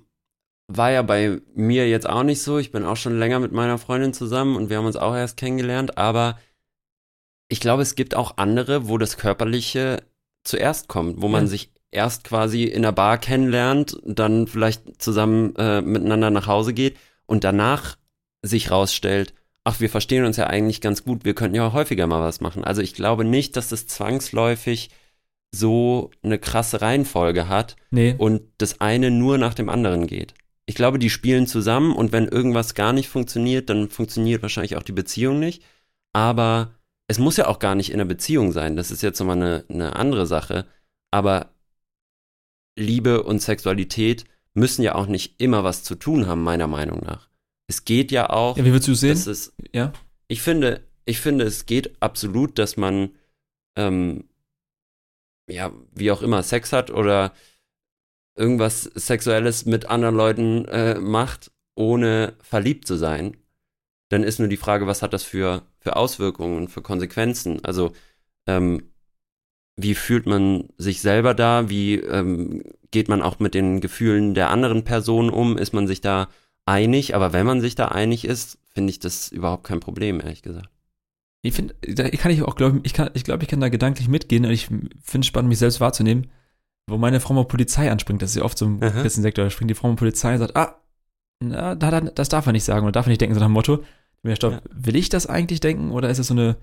[SPEAKER 2] war ja bei mir jetzt auch nicht so. Ich bin auch schon länger mit meiner Freundin zusammen und wir haben uns auch erst kennengelernt, aber ich glaube, es gibt auch andere, wo das Körperliche zuerst kommt, wo man
[SPEAKER 1] Ja.
[SPEAKER 2] sich erst quasi in der Bar kennenlernt, dann vielleicht zusammen äh, miteinander nach Hause geht und danach sich rausstellt, ach, wir verstehen uns ja eigentlich ganz gut, wir könnten ja auch häufiger mal was machen. Also ich glaube nicht, dass das zwangsläufig so eine krasse Reihenfolge hat
[SPEAKER 1] Nee.
[SPEAKER 2] und das eine nur nach dem anderen geht. Ich glaube, die spielen zusammen und wenn irgendwas gar nicht funktioniert, dann funktioniert wahrscheinlich auch die Beziehung nicht. Aber es muss ja auch gar nicht in einer Beziehung sein. Das ist jetzt nochmal eine, eine andere Sache. Aber Liebe und Sexualität müssen ja auch nicht immer was zu tun haben, meiner Meinung nach. Es geht ja auch,
[SPEAKER 1] Ja, wie würdest du es sehen?
[SPEAKER 2] es
[SPEAKER 1] Ja.
[SPEAKER 2] ich finde, ich finde, es geht absolut, dass man, ähm, ja, wie auch immer, Sex hat oder irgendwas Sexuelles mit anderen Leuten äh, macht, ohne verliebt zu sein. Dann ist nur die Frage, was hat das für, für Auswirkungen und für Konsequenzen? Also, ähm, wie fühlt man sich selber da? Wie ähm, geht man auch mit den Gefühlen der anderen Person um? Ist man sich da einig? Aber wenn man sich da einig ist, finde ich das überhaupt kein Problem, ehrlich gesagt.
[SPEAKER 1] Ich finde, da kann ich auch glauben, ich kann, ich glaube, ich kann da gedanklich mitgehen und ich finde es spannend, mich selbst wahrzunehmen, wo meine Frau mal Polizei anspringt. Das ist ja oft so im. Christensektor. Da springt die Frau mal Polizei und sagt, ah, na, da, da, das darf er nicht sagen oder darf er nicht denken, so nach dem Motto. Mir stopp,
[SPEAKER 2] Ja.
[SPEAKER 1] will ich das eigentlich denken oder ist es so eine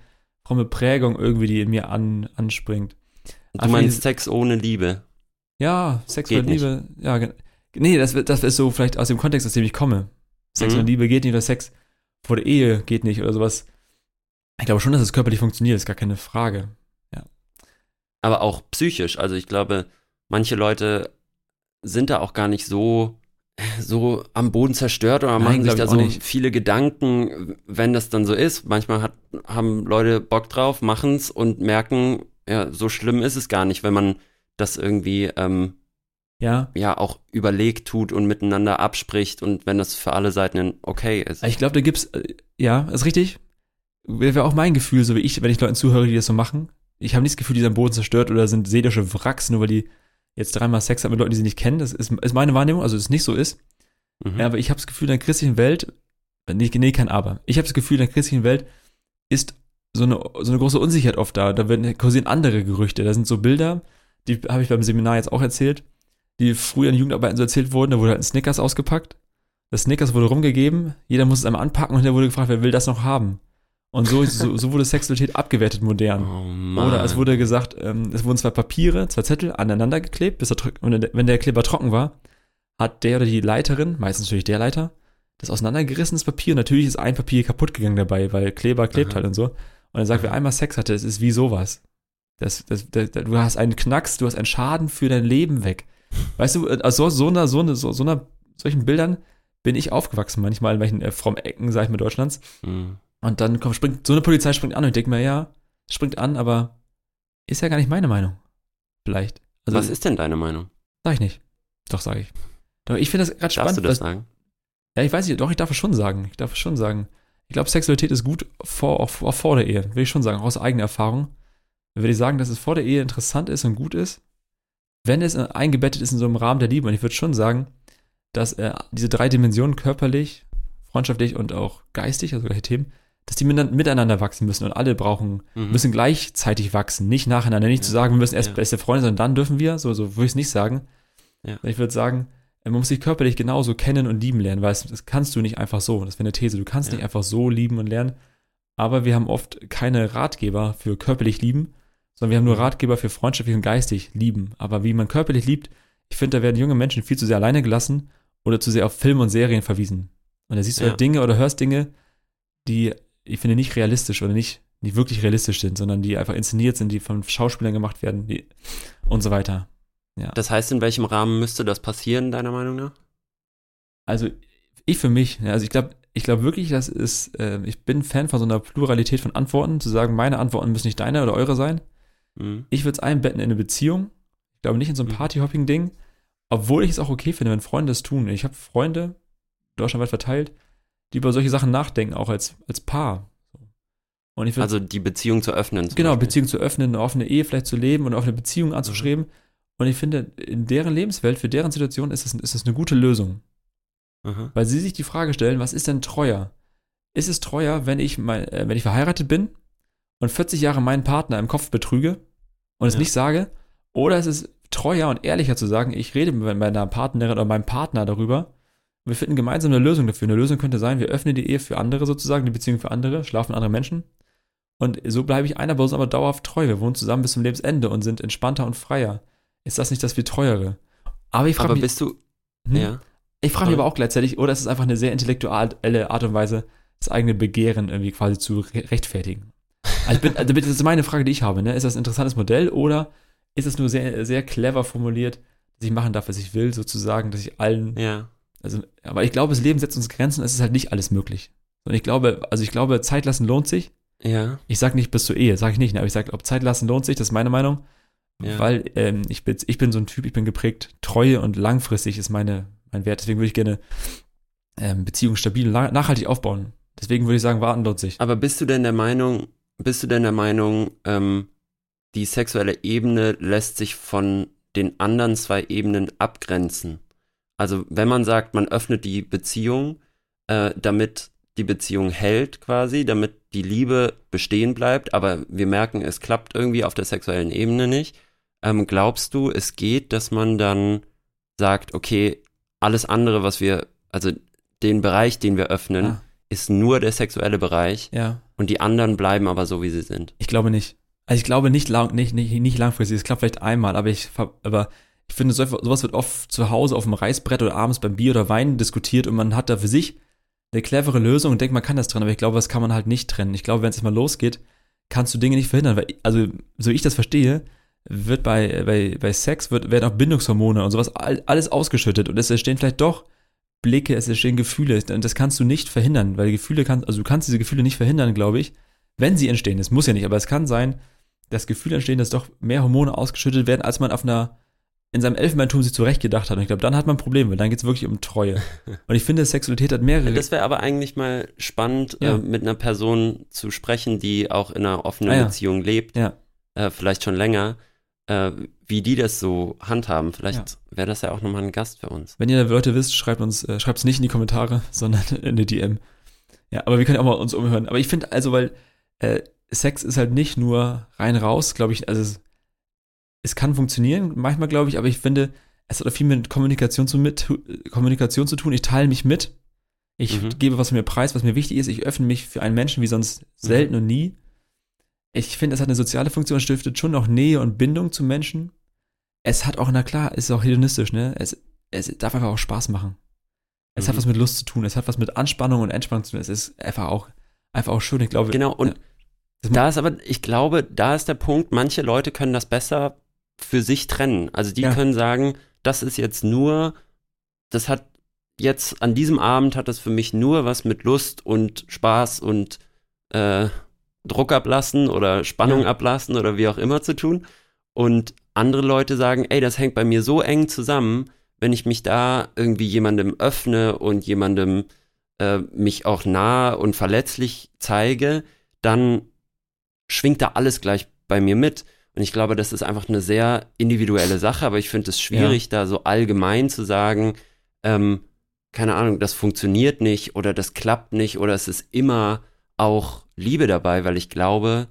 [SPEAKER 1] fromme Prägung irgendwie, die in mir an, anspringt?
[SPEAKER 2] Du
[SPEAKER 1] Ach,
[SPEAKER 2] meinst
[SPEAKER 1] wie-
[SPEAKER 2] Sex ohne Liebe.
[SPEAKER 1] Ja, Sex
[SPEAKER 2] Geht
[SPEAKER 1] oder Liebe, ja, ge- nee, das, das ist so vielleicht aus dem Kontext, aus dem ich komme. Sex
[SPEAKER 2] Mhm.
[SPEAKER 1] und Liebe geht nicht oder Sex vor der Ehe geht nicht oder sowas. Ich glaube schon, dass es körperlich funktioniert, ist gar keine Frage.
[SPEAKER 2] aber auch psychisch. Also ich glaube, manche Leute sind da auch gar nicht so, so am Boden zerstört oder
[SPEAKER 1] Nein,
[SPEAKER 2] machen sich
[SPEAKER 1] glaub
[SPEAKER 2] da so
[SPEAKER 1] nicht.
[SPEAKER 2] viele Gedanken, wenn das dann so ist. Manchmal hat, haben Leute Bock drauf, machen's und merken, ja, so schlimm ist es gar nicht, wenn man das irgendwie ähm,
[SPEAKER 1] Ja,
[SPEAKER 2] ja auch überlegt tut und miteinander abspricht und wenn das für alle Seiten okay ist.
[SPEAKER 1] ich glaube, da gibt's, äh, ja, ist richtig. Wäre auch mein Gefühl, so wie ich, wenn ich Leuten zuhöre, die das so machen. Ich habe nicht das Gefühl, die sind am Boden zerstört oder sind seelische Wracks, nur weil die jetzt dreimal Sex haben mit Leuten, die sie nicht kennen. Das ist, ist meine Wahrnehmung, also dass es nicht so ist.
[SPEAKER 2] Mhm.
[SPEAKER 1] Ja, aber ich habe das Gefühl, in der christlichen Welt, nee, nee kein Aber. Ich habe das Gefühl, in der christlichen Welt ist so eine, so eine große Unsicherheit oft da. Da werden kursieren andere Gerüchte. Da sind so Bilder, die habe ich beim Seminar jetzt auch erzählt, die früher in Jugendarbeiten so erzählt wurden. Da wurde halt ein Snickers ausgepackt. Das Snickers wurde rumgegeben. Jeder muss es einmal anpacken und dann wurde gefragt, wer will das noch haben? Und so, so, so wurde Sexualität abgewertet modern.
[SPEAKER 2] oh Mann.
[SPEAKER 1] Oder es wurde gesagt, ähm, es wurden zwei Papiere, zwei Zettel aneinander geklebt, bis er und wenn der Kleber trocken war, hat der oder die Leiterin, meistens natürlich der Leiter, das auseinandergerissenes Papier. Und natürlich ist ein Papier kaputt gegangen dabei, weil Kleber klebt
[SPEAKER 2] Aha.
[SPEAKER 1] halt und so. Und er sagt, wer einmal Sex hatte, es ist wie sowas. Das, das, das, du hast einen Knacks, du hast einen Schaden für dein Leben weg. Weißt du, aus so, so einer, so, einer, so, so einer, solchen Bildern bin ich aufgewachsen, manchmal in welchen äh, frommen Ecken, sag ich mal, Deutschlands.
[SPEAKER 2] Mhm.
[SPEAKER 1] Und dann kommt, springt, so eine Polizei springt an und ich denke mir, ja, springt an, aber ist ja gar nicht meine Meinung. Vielleicht. Also,
[SPEAKER 2] Was ist denn deine Meinung?
[SPEAKER 1] Sag ich nicht. Doch, sage ich. Doch, ich finde das gerade
[SPEAKER 2] Darfst
[SPEAKER 1] spannend.
[SPEAKER 2] du das
[SPEAKER 1] dass-
[SPEAKER 2] sagen?
[SPEAKER 1] ja, ich weiß nicht, doch, ich darf es schon sagen. Ich darf es schon sagen. Ich glaube, Sexualität ist gut vor, auch, auch vor der Ehe, will ich schon sagen, aus eigener Erfahrung. Würde ich sagen, dass es vor der Ehe interessant ist und gut ist, wenn es äh, eingebettet ist in so einem Rahmen der Liebe. Und ich würde schon sagen, dass äh, diese drei Dimensionen, körperlich, freundschaftlich und auch geistig, also gleiche Themen, dass die miteinander- wachsen müssen und alle brauchen
[SPEAKER 2] Mhm.
[SPEAKER 1] müssen gleichzeitig wachsen, nicht nacheinander. Nicht
[SPEAKER 2] Ja.
[SPEAKER 1] zu sagen, wir müssen erst
[SPEAKER 2] Ja.
[SPEAKER 1] beste Freunde, sondern dann dürfen wir. So, so würde ich es nicht sagen.
[SPEAKER 2] Ja.
[SPEAKER 1] Ich würde sagen, äh, man muss sich körperlich genauso kennen und lieben lernen, weil es, das kannst du nicht einfach so. Das wäre eine These. Du kannst
[SPEAKER 2] Ja.
[SPEAKER 1] nicht einfach so lieben und lernen. Aber wir haben oft keine Ratgeber für körperlich lieben, sondern wir haben nur
[SPEAKER 2] Mhm.
[SPEAKER 1] Ratgeber für freundschaftlich und geistig lieben. Aber wie man körperlich liebt, ich finde, da werden junge Menschen viel zu sehr alleine gelassen oder zu sehr auf Filme und Serien verwiesen. Und da siehst du
[SPEAKER 2] Ja.
[SPEAKER 1] halt Dinge oder hörst Dinge, die ich finde nicht realistisch oder nicht, nicht wirklich realistisch sind, sondern die einfach inszeniert sind, die von Schauspielern gemacht werden die, und so weiter.
[SPEAKER 2] Das heißt, in welchem Rahmen müsste das passieren, deiner Meinung nach?
[SPEAKER 1] Also ich für mich, ja, also ich glaube, ich glaube wirklich, das ist, äh, ich bin Fan von so einer Pluralität von Antworten, zu sagen, meine Antworten müssen nicht deine oder eure sein.
[SPEAKER 2] Mhm.
[SPEAKER 1] Ich würde es einbetten in eine Beziehung. Ich glaube nicht in so ein
[SPEAKER 2] Mhm.
[SPEAKER 1] Partyhopping-Ding. Obwohl ich es auch okay finde, wenn Freunde es tun. Ich habe Freunde, deutschlandweit verteilt, die über solche Sachen nachdenken, auch als, als Paar.
[SPEAKER 2] Und ich find, also die Beziehung zu öffnen.
[SPEAKER 1] Genau, Beispiel. Beziehung zu öffnen, eine offene Ehe vielleicht zu leben und eine offene Beziehung anzuschreiben. Mhm. Und ich finde, in deren Lebenswelt, für deren Situation ist es, ist es eine gute Lösung. Mhm. Weil sie sich die Frage stellen, was ist denn treuer? Ist es treuer, wenn ich, mein, äh, wenn ich verheiratet bin und 40 Jahre meinen Partner im Kopf betrüge und es ja. nicht sage? Oder ist es treuer und ehrlicher zu sagen, ich rede mit meiner Partnerin oder meinem Partner darüber wir finden gemeinsam eine Lösung dafür. Eine Lösung könnte sein, wir öffnen die Ehe für andere sozusagen, die Beziehung für andere, schlafen andere Menschen. Und so bleibe ich einer Person aber dauerhaft treu. Wir wohnen zusammen bis zum Lebensende und sind entspannter und freier. Ist das nicht das viel treuere?
[SPEAKER 2] Aber ich frage mich. bist du.
[SPEAKER 1] Hm? Ja. Ich frage mich aber auch gleichzeitig, oder ist es einfach eine sehr intellektuelle Art und Weise, das eigene Begehren irgendwie quasi zu rechtfertigen? Also, bin, also das ist meine Frage, die ich habe. Ne? Ist das ein interessantes Modell oder ist es nur sehr, sehr clever formuliert, dass ich machen darf, was ich will, sozusagen, dass ich allen
[SPEAKER 2] ja.
[SPEAKER 1] Also, aber ich glaube, das Leben setzt uns Grenzen, es ist halt nicht alles möglich. Und ich glaube, also ich glaube, Zeit lassen lohnt sich.
[SPEAKER 2] Ja.
[SPEAKER 1] Ich sag nicht bis zur Ehe, sage ich nicht, ne, aber ich sage, ob Zeit lassen lohnt sich, das ist meine Meinung. Ja. Weil ähm, ich, bin, ich bin so ein Typ, ich bin geprägt, Treue und langfristig ist meine, mein Wert. Deswegen würde ich gerne ähm, Beziehungen stabil und nachhaltig aufbauen. Deswegen würde ich sagen, warten lohnt sich.
[SPEAKER 2] Aber bist du denn der Meinung, bist du denn der Meinung, ähm, die sexuelle Ebene lässt sich von den anderen zwei Ebenen abgrenzen? Also wenn man sagt, man öffnet die Beziehung, äh, damit die Beziehung hält quasi, damit die Liebe bestehen bleibt, aber wir merken, es klappt irgendwie auf der sexuellen Ebene nicht. Ähm, glaubst du, es geht, dass man dann sagt, okay, alles andere, was wir, also den Bereich, den wir öffnen, ah. ist nur der sexuelle Bereich
[SPEAKER 1] ja.
[SPEAKER 2] und die anderen bleiben aber so, wie sie sind?
[SPEAKER 1] Ich glaube nicht. Also ich glaube nicht, lang, nicht, nicht, nicht langfristig, es klappt vielleicht einmal, aber ich, aber ich finde, sowas wird oft zu Hause auf dem Reißbrett oder abends beim Bier oder Wein diskutiert und man hat da für sich eine clevere Lösung und denkt, man kann das trennen, aber ich glaube, das kann man halt nicht trennen. Ich glaube, wenn es mal losgeht, kannst du Dinge nicht verhindern, weil, also, so ich das verstehe, wird bei, bei, bei Sex wird, werden auch Bindungshormone und sowas alles ausgeschüttet und es entstehen vielleicht doch Blicke, es entstehen Gefühle und das kannst du nicht verhindern, weil Gefühle kannst, also du kannst diese Gefühle nicht verhindern, glaube ich, wenn sie entstehen. Es muss ja nicht, aber es kann sein, dass Gefühle entstehen, dass doch mehr Hormone ausgeschüttet werden, als man auf einer in seinem Elfenbeinturm sich zurechtgedacht hat. Und ich glaube, dann hat man Probleme, weil dann geht es wirklich um Treue. Und ich finde, Sexualität hat mehrere.
[SPEAKER 2] Das wäre aber eigentlich mal spannend, ja. äh, mit einer Person zu sprechen, die auch in einer offenen ah, ja. Beziehung lebt,
[SPEAKER 1] ja.
[SPEAKER 2] äh, vielleicht schon länger, äh, wie die das so handhaben. Vielleicht wäre das ja auch nochmal ein Gast für uns.
[SPEAKER 1] Wenn ihr Leute wisst, schreibt uns, äh, schreibt es nicht in die Kommentare, sondern in eine DM. Ja, aber wir können auch mal uns umhören. Aber ich finde also, weil äh, Sex ist halt nicht nur rein raus, glaube ich, also es kann funktionieren, manchmal glaube ich, aber ich finde, es hat auch viel mit Kommunikation zu, mit, Kommunikation zu tun. Ich teile mich mit. Ich mhm. gebe was mir preis, was mir wichtig ist. Ich öffne mich für einen Menschen wie sonst selten mhm. und nie. Ich finde, es hat eine soziale Funktion, es stiftet schon auch Nähe und Bindung zu Menschen. Es hat auch, na klar, es ist auch hedonistisch, ne? Es, es darf einfach auch Spaß machen. Es mhm. hat was mit Lust zu tun, es hat was mit Anspannung und Entspannung zu tun. Es ist einfach auch, einfach auch schön, ich glaube.
[SPEAKER 2] Genau, und ja. da ist aber, ich glaube, da ist der Punkt, manche Leute können das besser für sich trennen. Also die ja. können sagen, das ist jetzt nur, das hat jetzt an diesem Abend hat das für mich nur was mit Lust und Spaß und äh, Druck ablassen oder Spannung ja. ablassen oder wie auch immer zu tun. Und andere Leute sagen, ey, das hängt bei mir so eng zusammen, wenn ich mich da irgendwie jemandem öffne und jemandem äh, mich auch nah und verletzlich zeige, dann schwingt da alles gleich bei mir mit. Und ich glaube, das ist einfach eine sehr individuelle Sache, aber ich finde es schwierig, ja. da so allgemein zu sagen, ähm, keine Ahnung, das funktioniert nicht oder das klappt nicht oder es ist immer auch Liebe dabei, weil ich glaube,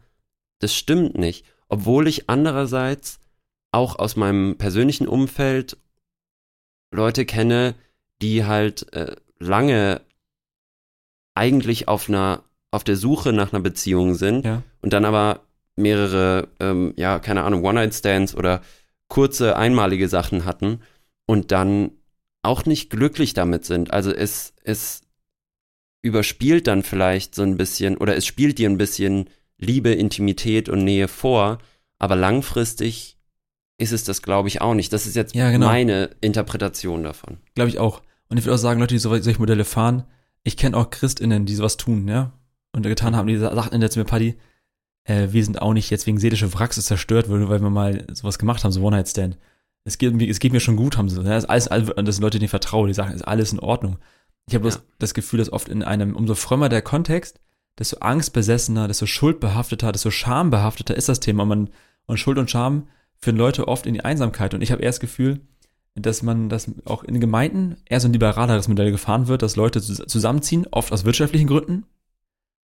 [SPEAKER 2] das stimmt nicht. Obwohl ich andererseits auch aus meinem persönlichen Umfeld Leute kenne, die halt äh, lange eigentlich auf einer auf der Suche nach einer Beziehung sind
[SPEAKER 1] ja.
[SPEAKER 2] und dann aber mehrere, ähm, ja, keine Ahnung, One-Night-Stands oder kurze, einmalige Sachen hatten und dann auch nicht glücklich damit sind. Also es, es überspielt dann vielleicht so ein bisschen oder es spielt dir ein bisschen Liebe, Intimität und Nähe vor, aber langfristig ist es das, glaube ich, auch nicht. Das ist jetzt ja, genau. meine Interpretation davon.
[SPEAKER 1] Glaube ich auch. Und ich würde auch sagen, Leute, die solche Modelle fahren, ich kenne auch ChristInnen, die sowas tun, ja, und getan haben, die sagten jetzt mir, Paddy, äh, wir sind auch nicht jetzt wegen seelische Wracks zerstört, weil, weil wir mal sowas gemacht haben, so One-Night-Stand. Es geht, es geht mir schon gut, haben sie. Ist alles, das sind Leute, denen ich vertraue, die sagen, ist alles in Ordnung. Ich habe
[SPEAKER 2] Ja.
[SPEAKER 1] das Gefühl, dass oft in einem, umso frömmer der Kontext, desto angstbesessener, desto schuldbehafteter, desto schambehafteter ist das Thema. Man, und Schuld und Scham führen Leute oft in die Einsamkeit. Und ich habe eher das Gefühl, dass man, dass auch in Gemeinden eher so ein liberaleres Modell gefahren wird, dass Leute zus- zusammenziehen, oft aus wirtschaftlichen Gründen.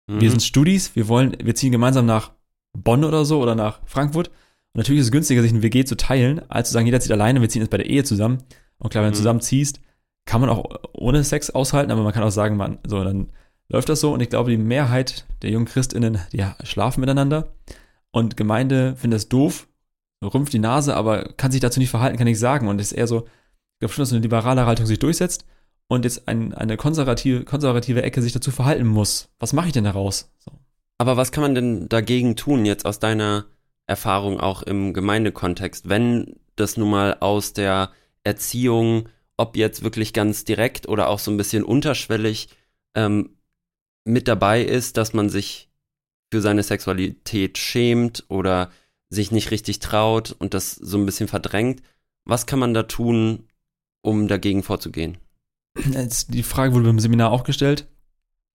[SPEAKER 2] Mhm.
[SPEAKER 1] Wir sind Studis, wir wollen, wir ziehen gemeinsam nach Bonn oder so oder nach Frankfurt. Und natürlich ist es günstiger, sich ein WG zu teilen, als zu sagen, jeder zieht alleine, wir ziehen jetzt bei der Ehe zusammen. Und klar, wenn du
[SPEAKER 2] Mhm.
[SPEAKER 1] zusammen ziehst, kann man auch ohne Sex aushalten, aber man kann auch sagen, man, so, dann läuft das so. Und ich glaube, die Mehrheit der jungen ChristInnen, die schlafen miteinander. Und Gemeinde findet das doof, rümpft die Nase, aber kann sich dazu nicht verhalten, kann ich sagen. Und es ist eher so, ich glaube schon, dass so eine liberale Haltung sich durchsetzt und jetzt ein, eine konservative, konservative Ecke sich dazu verhalten muss. Was mache ich denn daraus? So.
[SPEAKER 2] Aber was kann man denn dagegen tun, jetzt aus deiner Erfahrung auch im Gemeindekontext, wenn das nun mal aus der Erziehung, ob jetzt wirklich ganz direkt oder auch so ein bisschen unterschwellig, ähm, mit dabei ist, dass man sich für seine Sexualität schämt oder sich nicht richtig traut und das so ein bisschen verdrängt. Was kann man da tun, um dagegen vorzugehen?
[SPEAKER 1] Die Frage wurde beim Seminar auch gestellt.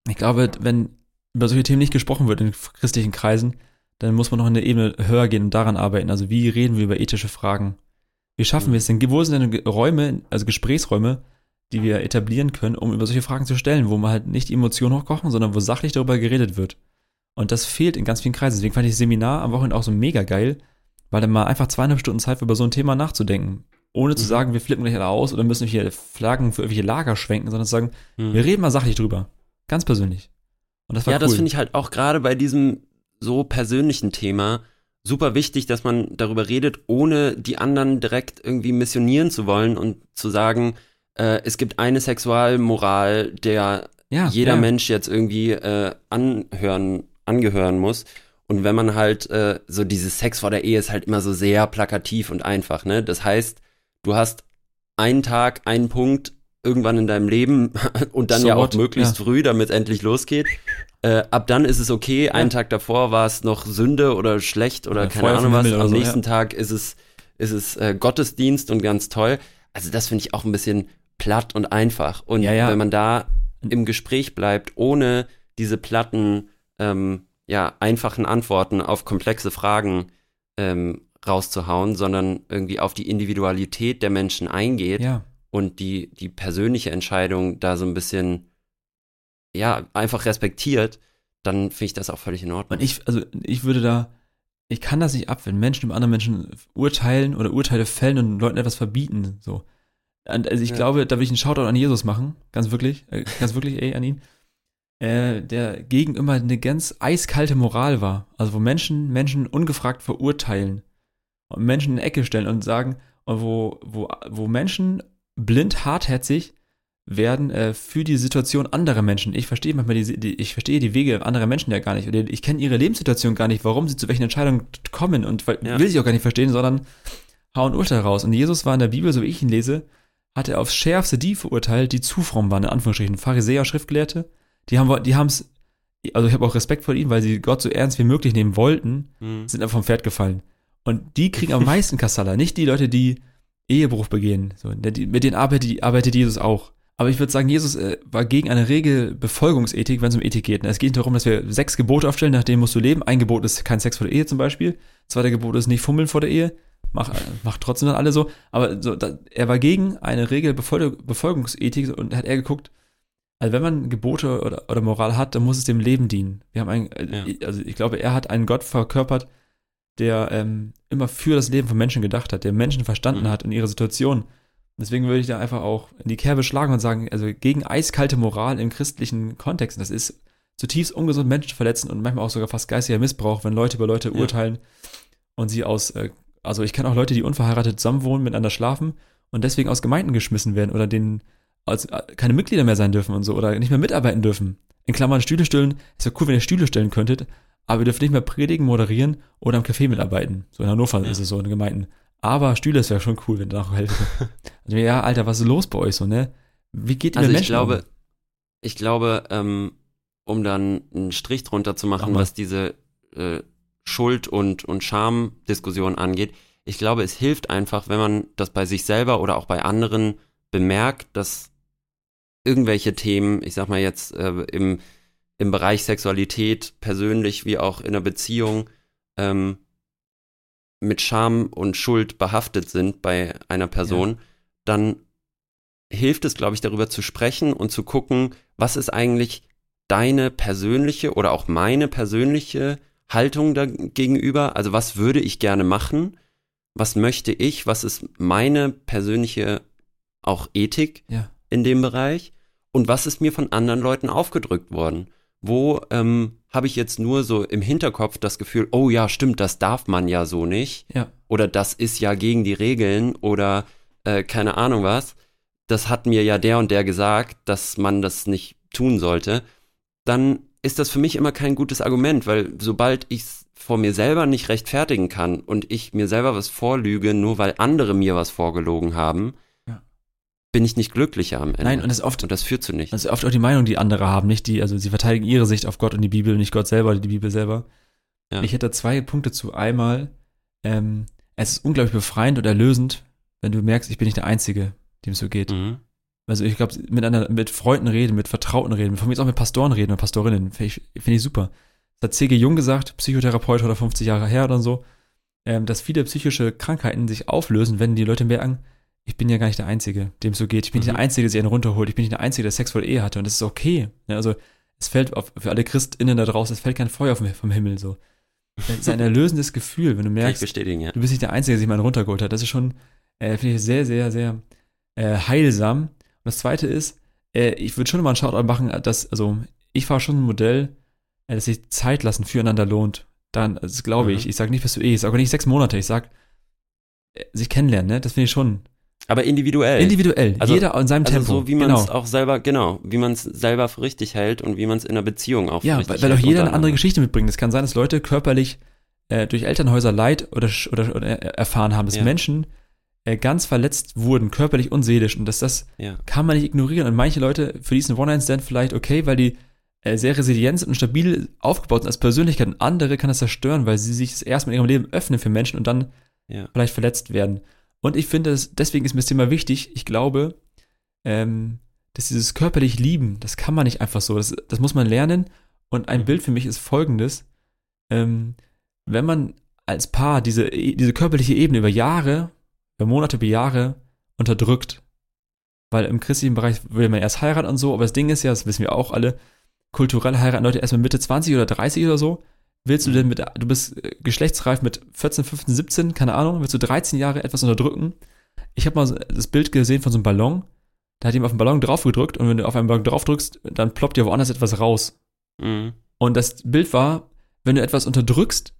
[SPEAKER 1] Ich glaube, wenn über solche Themen nicht gesprochen wird in christlichen Kreisen, dann muss man noch eine Ebene höher gehen und daran arbeiten. Also wie reden wir über ethische Fragen? Wie schaffen wir es denn? Wo sind denn Räume, also Gesprächsräume, die wir etablieren können, um über solche Fragen zu stellen, wo man halt nicht die Emotionen hochkochen, sondern wo sachlich darüber geredet wird. Und das fehlt in ganz vielen Kreisen. Deswegen fand ich das Seminar am Wochenende auch so mega geil, weil dann mal einfach zweieinhalb Stunden Zeit war, über so ein Thema nachzudenken. Ohne zu
[SPEAKER 2] Mhm.
[SPEAKER 1] sagen, wir flippen gleich alle aus oder müssen hier Flaggen für irgendwelche Lager schwenken, sondern zu sagen,
[SPEAKER 2] Hm.
[SPEAKER 1] wir reden mal sachlich drüber. Ganz persönlich. Und das war
[SPEAKER 2] ja,
[SPEAKER 1] cool.
[SPEAKER 2] das finde ich halt auch gerade bei diesem so persönlichen Thema super wichtig, dass man darüber redet, ohne die anderen direkt irgendwie missionieren zu wollen und zu sagen, äh, es gibt eine Sexualmoral, der
[SPEAKER 1] ja,
[SPEAKER 2] jeder
[SPEAKER 1] ja.
[SPEAKER 2] Mensch jetzt irgendwie äh, anhören, angehören muss. Und wenn man halt äh, so dieses Sex vor der Ehe ist halt immer so sehr plakativ und einfach, ne? Das heißt, du hast einen Tag, einen Punkt irgendwann in deinem Leben und dann
[SPEAKER 1] So
[SPEAKER 2] ja auch
[SPEAKER 1] what?
[SPEAKER 2] möglichst
[SPEAKER 1] Ja.
[SPEAKER 2] früh, damit es endlich losgeht. Äh, ab dann ist es okay. Einen
[SPEAKER 1] Ja.
[SPEAKER 2] Tag davor war es noch Sünde oder schlecht oder
[SPEAKER 1] Oder
[SPEAKER 2] keine Ahnung was. Am
[SPEAKER 1] so,
[SPEAKER 2] nächsten
[SPEAKER 1] ja.
[SPEAKER 2] Tag ist es, ist es äh, Gottesdienst und ganz toll. Also das finde ich auch ein bisschen platt und einfach. Und
[SPEAKER 1] Ja, ja.
[SPEAKER 2] wenn man da im Gespräch bleibt, ohne diese platten, ähm, ja, einfachen Antworten auf komplexe Fragen ähm, rauszuhauen, sondern irgendwie auf die Individualität der Menschen eingeht
[SPEAKER 1] Ja.
[SPEAKER 2] und die, die persönliche Entscheidung da so ein bisschen, ja, einfach respektiert, dann finde ich das auch völlig in Ordnung.
[SPEAKER 1] Und ich, also ich würde da, ich kann das nicht ab, wenn Menschen über andere Menschen urteilen oder Urteile fällen und Leuten etwas verbieten. So. Und also ich
[SPEAKER 2] Ja.
[SPEAKER 1] glaube, da will ich einen Shoutout an Jesus machen, ganz wirklich, äh, ganz wirklich, ey, an ihn. Äh, der gegen immer eine ganz eiskalte Moral war. Also wo Menschen Menschen ungefragt verurteilen und Menschen in eine Ecke stellen und sagen, wo, wo, wo Menschen blind hartherzig werden äh, für die Situation anderer Menschen. Ich verstehe manchmal die, die ich verstehe die Wege anderer Menschen ja gar nicht. Oder ich kenne ihre Lebenssituation gar nicht, warum sie zu welchen Entscheidungen kommen und
[SPEAKER 2] Ja.
[SPEAKER 1] will sie auch gar nicht verstehen, sondern hauen Urteil raus. Und Jesus war in der Bibel, so wie ich ihn lese, hat er aufs Schärfste die verurteilt, die zu fromm waren, in Anführungsstrichen. Pharisäer, Schriftgelehrte, die haben die haben's, also ich habe auch Respekt vor ihnen, weil sie Gott so ernst wie möglich nehmen wollten,
[SPEAKER 2] Hm.
[SPEAKER 1] sind einfach vom Pferd gefallen. Und die kriegen am meisten Kassala, nicht die Leute, die Ehebruch begehen. So, die, mit denen arbeitet, arbeitet Jesus auch. Aber ich würde sagen, Jesus äh, war gegen eine Regelbefolgungsethik, wenn es um Ethik geht. Es geht nicht darum, dass wir sechs Gebote aufstellen, nach denen musst du leben. Ein Gebot ist kein Sex vor der Ehe zum Beispiel. Zweiter Gebot ist nicht fummeln vor der Ehe. Mach, macht trotzdem dann alle so. Aber so, da, er war gegen eine Regelbefolgungsethik und hat er geguckt, also wenn man Gebote oder, oder Moral hat, dann muss es dem Leben dienen. Wir haben einen, äh, also ich glaube, er hat einen Gott verkörpert, der ähm, immer für das Leben von Menschen gedacht hat, der Menschen verstanden
[SPEAKER 2] Mhm.
[SPEAKER 1] hat in ihrer Situation. Deswegen würde ich da einfach auch in die Kerbe schlagen und sagen, also gegen eiskalte Moral im christlichen Kontext, das ist zutiefst ungesund, Menschen zu verletzen und manchmal auch sogar fast geistiger Missbrauch, wenn Leute über Leute
[SPEAKER 2] Ja.
[SPEAKER 1] urteilen und sie aus, äh, also ich kenne auch Leute, die unverheiratet zusammenwohnen, miteinander schlafen und deswegen aus Gemeinden geschmissen werden oder denen als äh, keine Mitglieder mehr sein dürfen und so oder nicht mehr mitarbeiten dürfen. In Klammern Stühle stellen, ist ja cool, wenn ihr Stühle stellen könntet, aber ihr dürft nicht mehr predigen, moderieren oder am Café mitarbeiten. So in Hannover
[SPEAKER 2] Ja.
[SPEAKER 1] ist es so in Gemeinden. Aber Stühle ist ja schon cool, wenn ihr da auch helfen. Also, ja, Alter, was ist los bei euch so, ne? Wie geht ihr
[SPEAKER 2] Also
[SPEAKER 1] mit
[SPEAKER 2] ich
[SPEAKER 1] Menschen
[SPEAKER 2] glaube,
[SPEAKER 1] um?
[SPEAKER 2] ich glaube, ähm, um dann einen Strich drunter zu
[SPEAKER 1] Mach
[SPEAKER 2] machen, was diese äh, Schuld- und, und Scham-Diskussion angeht, ich glaube, es hilft einfach, wenn man das bei sich selber oder auch bei anderen bemerkt, dass irgendwelche Themen, ich sag mal jetzt äh, im, im Bereich Sexualität, persönlich wie auch in einer Beziehung, ähm, mit Scham und Schuld behaftet sind bei einer Person, ja. dann hilft es, glaube ich, darüber zu sprechen und zu gucken, was ist eigentlich deine persönliche oder auch meine persönliche Haltung gegenüber? Also was würde ich gerne machen? Was möchte ich? Was ist meine persönliche auch Ethik ja. in dem Bereich? Und was ist mir von anderen Leuten aufgedrückt worden? Wo ähm, habe ich jetzt nur so im Hinterkopf das Gefühl, oh ja, stimmt, das darf man ja so nicht.
[SPEAKER 1] Ja.
[SPEAKER 2] Oder das ist ja gegen die Regeln oder äh, keine Ahnung was. Das hat mir ja der und der gesagt, dass man das nicht tun sollte. Dann ist das für mich immer kein gutes Argument, weil sobald ich es vor mir selber nicht rechtfertigen kann und ich mir selber was vorlüge, nur weil andere mir was vorgelogen haben. Bin ich nicht glücklicher am Ende.
[SPEAKER 1] Nein, und das ist oft
[SPEAKER 2] und das führt zu nichts.
[SPEAKER 1] Das ist oft auch die Meinung, die andere haben, nicht die, also sie verteidigen ihre Sicht auf Gott und die Bibel, nicht Gott selber, die Bibel selber. Ja. Ich hätte zwei Punkte zu. Einmal, ähm, es ist unglaublich befreiend und erlösend, wenn du merkst, ich bin nicht der Einzige, dem es so geht. Mhm. Also ich glaube, miteinander, mit Freunden reden, mit Vertrauten reden, von mir auch mit Pastoren reden, mit Pastorinnen, finde ich, find ich super. Das hat C.G. Jung gesagt, Psychotherapeut oder 50 Jahre her oder so, ähm, dass viele psychische Krankheiten sich auflösen, wenn die Leute merken, ich bin ja gar nicht der Einzige, dem es so geht. Ich bin mhm. nicht der mhm. Einzige, der sich einen runterholt. Ich bin nicht der Einzige, der sexuelle Ehe hatte. Und das ist okay. Ja, also es fällt auf, für alle ChristInnen da draußen, es fällt kein Feuer vom, vom Himmel so. Es ist ein erlösendes Gefühl, wenn du merkst,
[SPEAKER 2] ja.
[SPEAKER 1] du bist nicht der Einzige, der sich mal einen runtergeholt hat. Das ist schon, äh, finde ich, sehr, sehr, sehr äh, heilsam das zweite ist, äh, ich würde schon mal einen Shoutout machen, dass, also ich fahre schon ein Modell, äh, dass sich Zeit lassen füreinander lohnt. Dann, das glaube mhm. ich. Ich sage nicht, was du eh, ich sage auch nicht sechs Monate, ich sage, äh, sich kennenlernen, ne? Das finde ich schon.
[SPEAKER 2] Aber individuell.
[SPEAKER 1] Individuell. Also, Jeder in seinem also Tempo.
[SPEAKER 2] So wie man es genau. auch selber, genau, wie man es selber für richtig hält und wie man es in einer Beziehung auch
[SPEAKER 1] ja,
[SPEAKER 2] für richtig
[SPEAKER 1] hält. Ja, weil auch jeder eine andere Geschichte mitbringt. Es kann sein, dass Leute körperlich äh, durch Elternhäuser Leid oder, oder, oder erfahren haben, dass ja. Menschen äh, ganz verletzt wurden, körperlich und seelisch. Und dass das ja. kann man nicht ignorieren. Und manche Leute, für die ist ein One-Night-Stand vielleicht okay, weil die äh, sehr resilient sind und stabil aufgebaut sind als Persönlichkeit. Und andere kann das zerstören, weil sie sich das erste Mal in ihrem Leben öffnen für Menschen und dann ja. vielleicht verletzt werden. Und ich finde, deswegen ist mir das Thema wichtig. Ich glaube, ähm, dass dieses körperlich Lieben, das kann man nicht einfach so. Das, das muss man lernen. Und ein mhm. Bild für mich ist folgendes. Ähm, wenn man als Paar diese, diese körperliche Ebene über Jahre über Monate, über Jahre unterdrückt. Weil im christlichen Bereich will man erst heiraten und so, aber das Ding ist ja, das wissen wir auch alle, kulturell heiraten Leute erst mit Mitte 20 oder 30 oder so. Willst du denn mit, du bist äh, geschlechtsreif mit 14, 15, 17, keine Ahnung, willst du 13 Jahre etwas unterdrücken? Ich habe mal das Bild gesehen von so einem Ballon, da hat jemand auf den Ballon draufgedrückt und wenn du auf einen Ballon draufdrückst, dann ploppt dir woanders etwas raus. Mhm. Und das Bild war, wenn du etwas unterdrückst,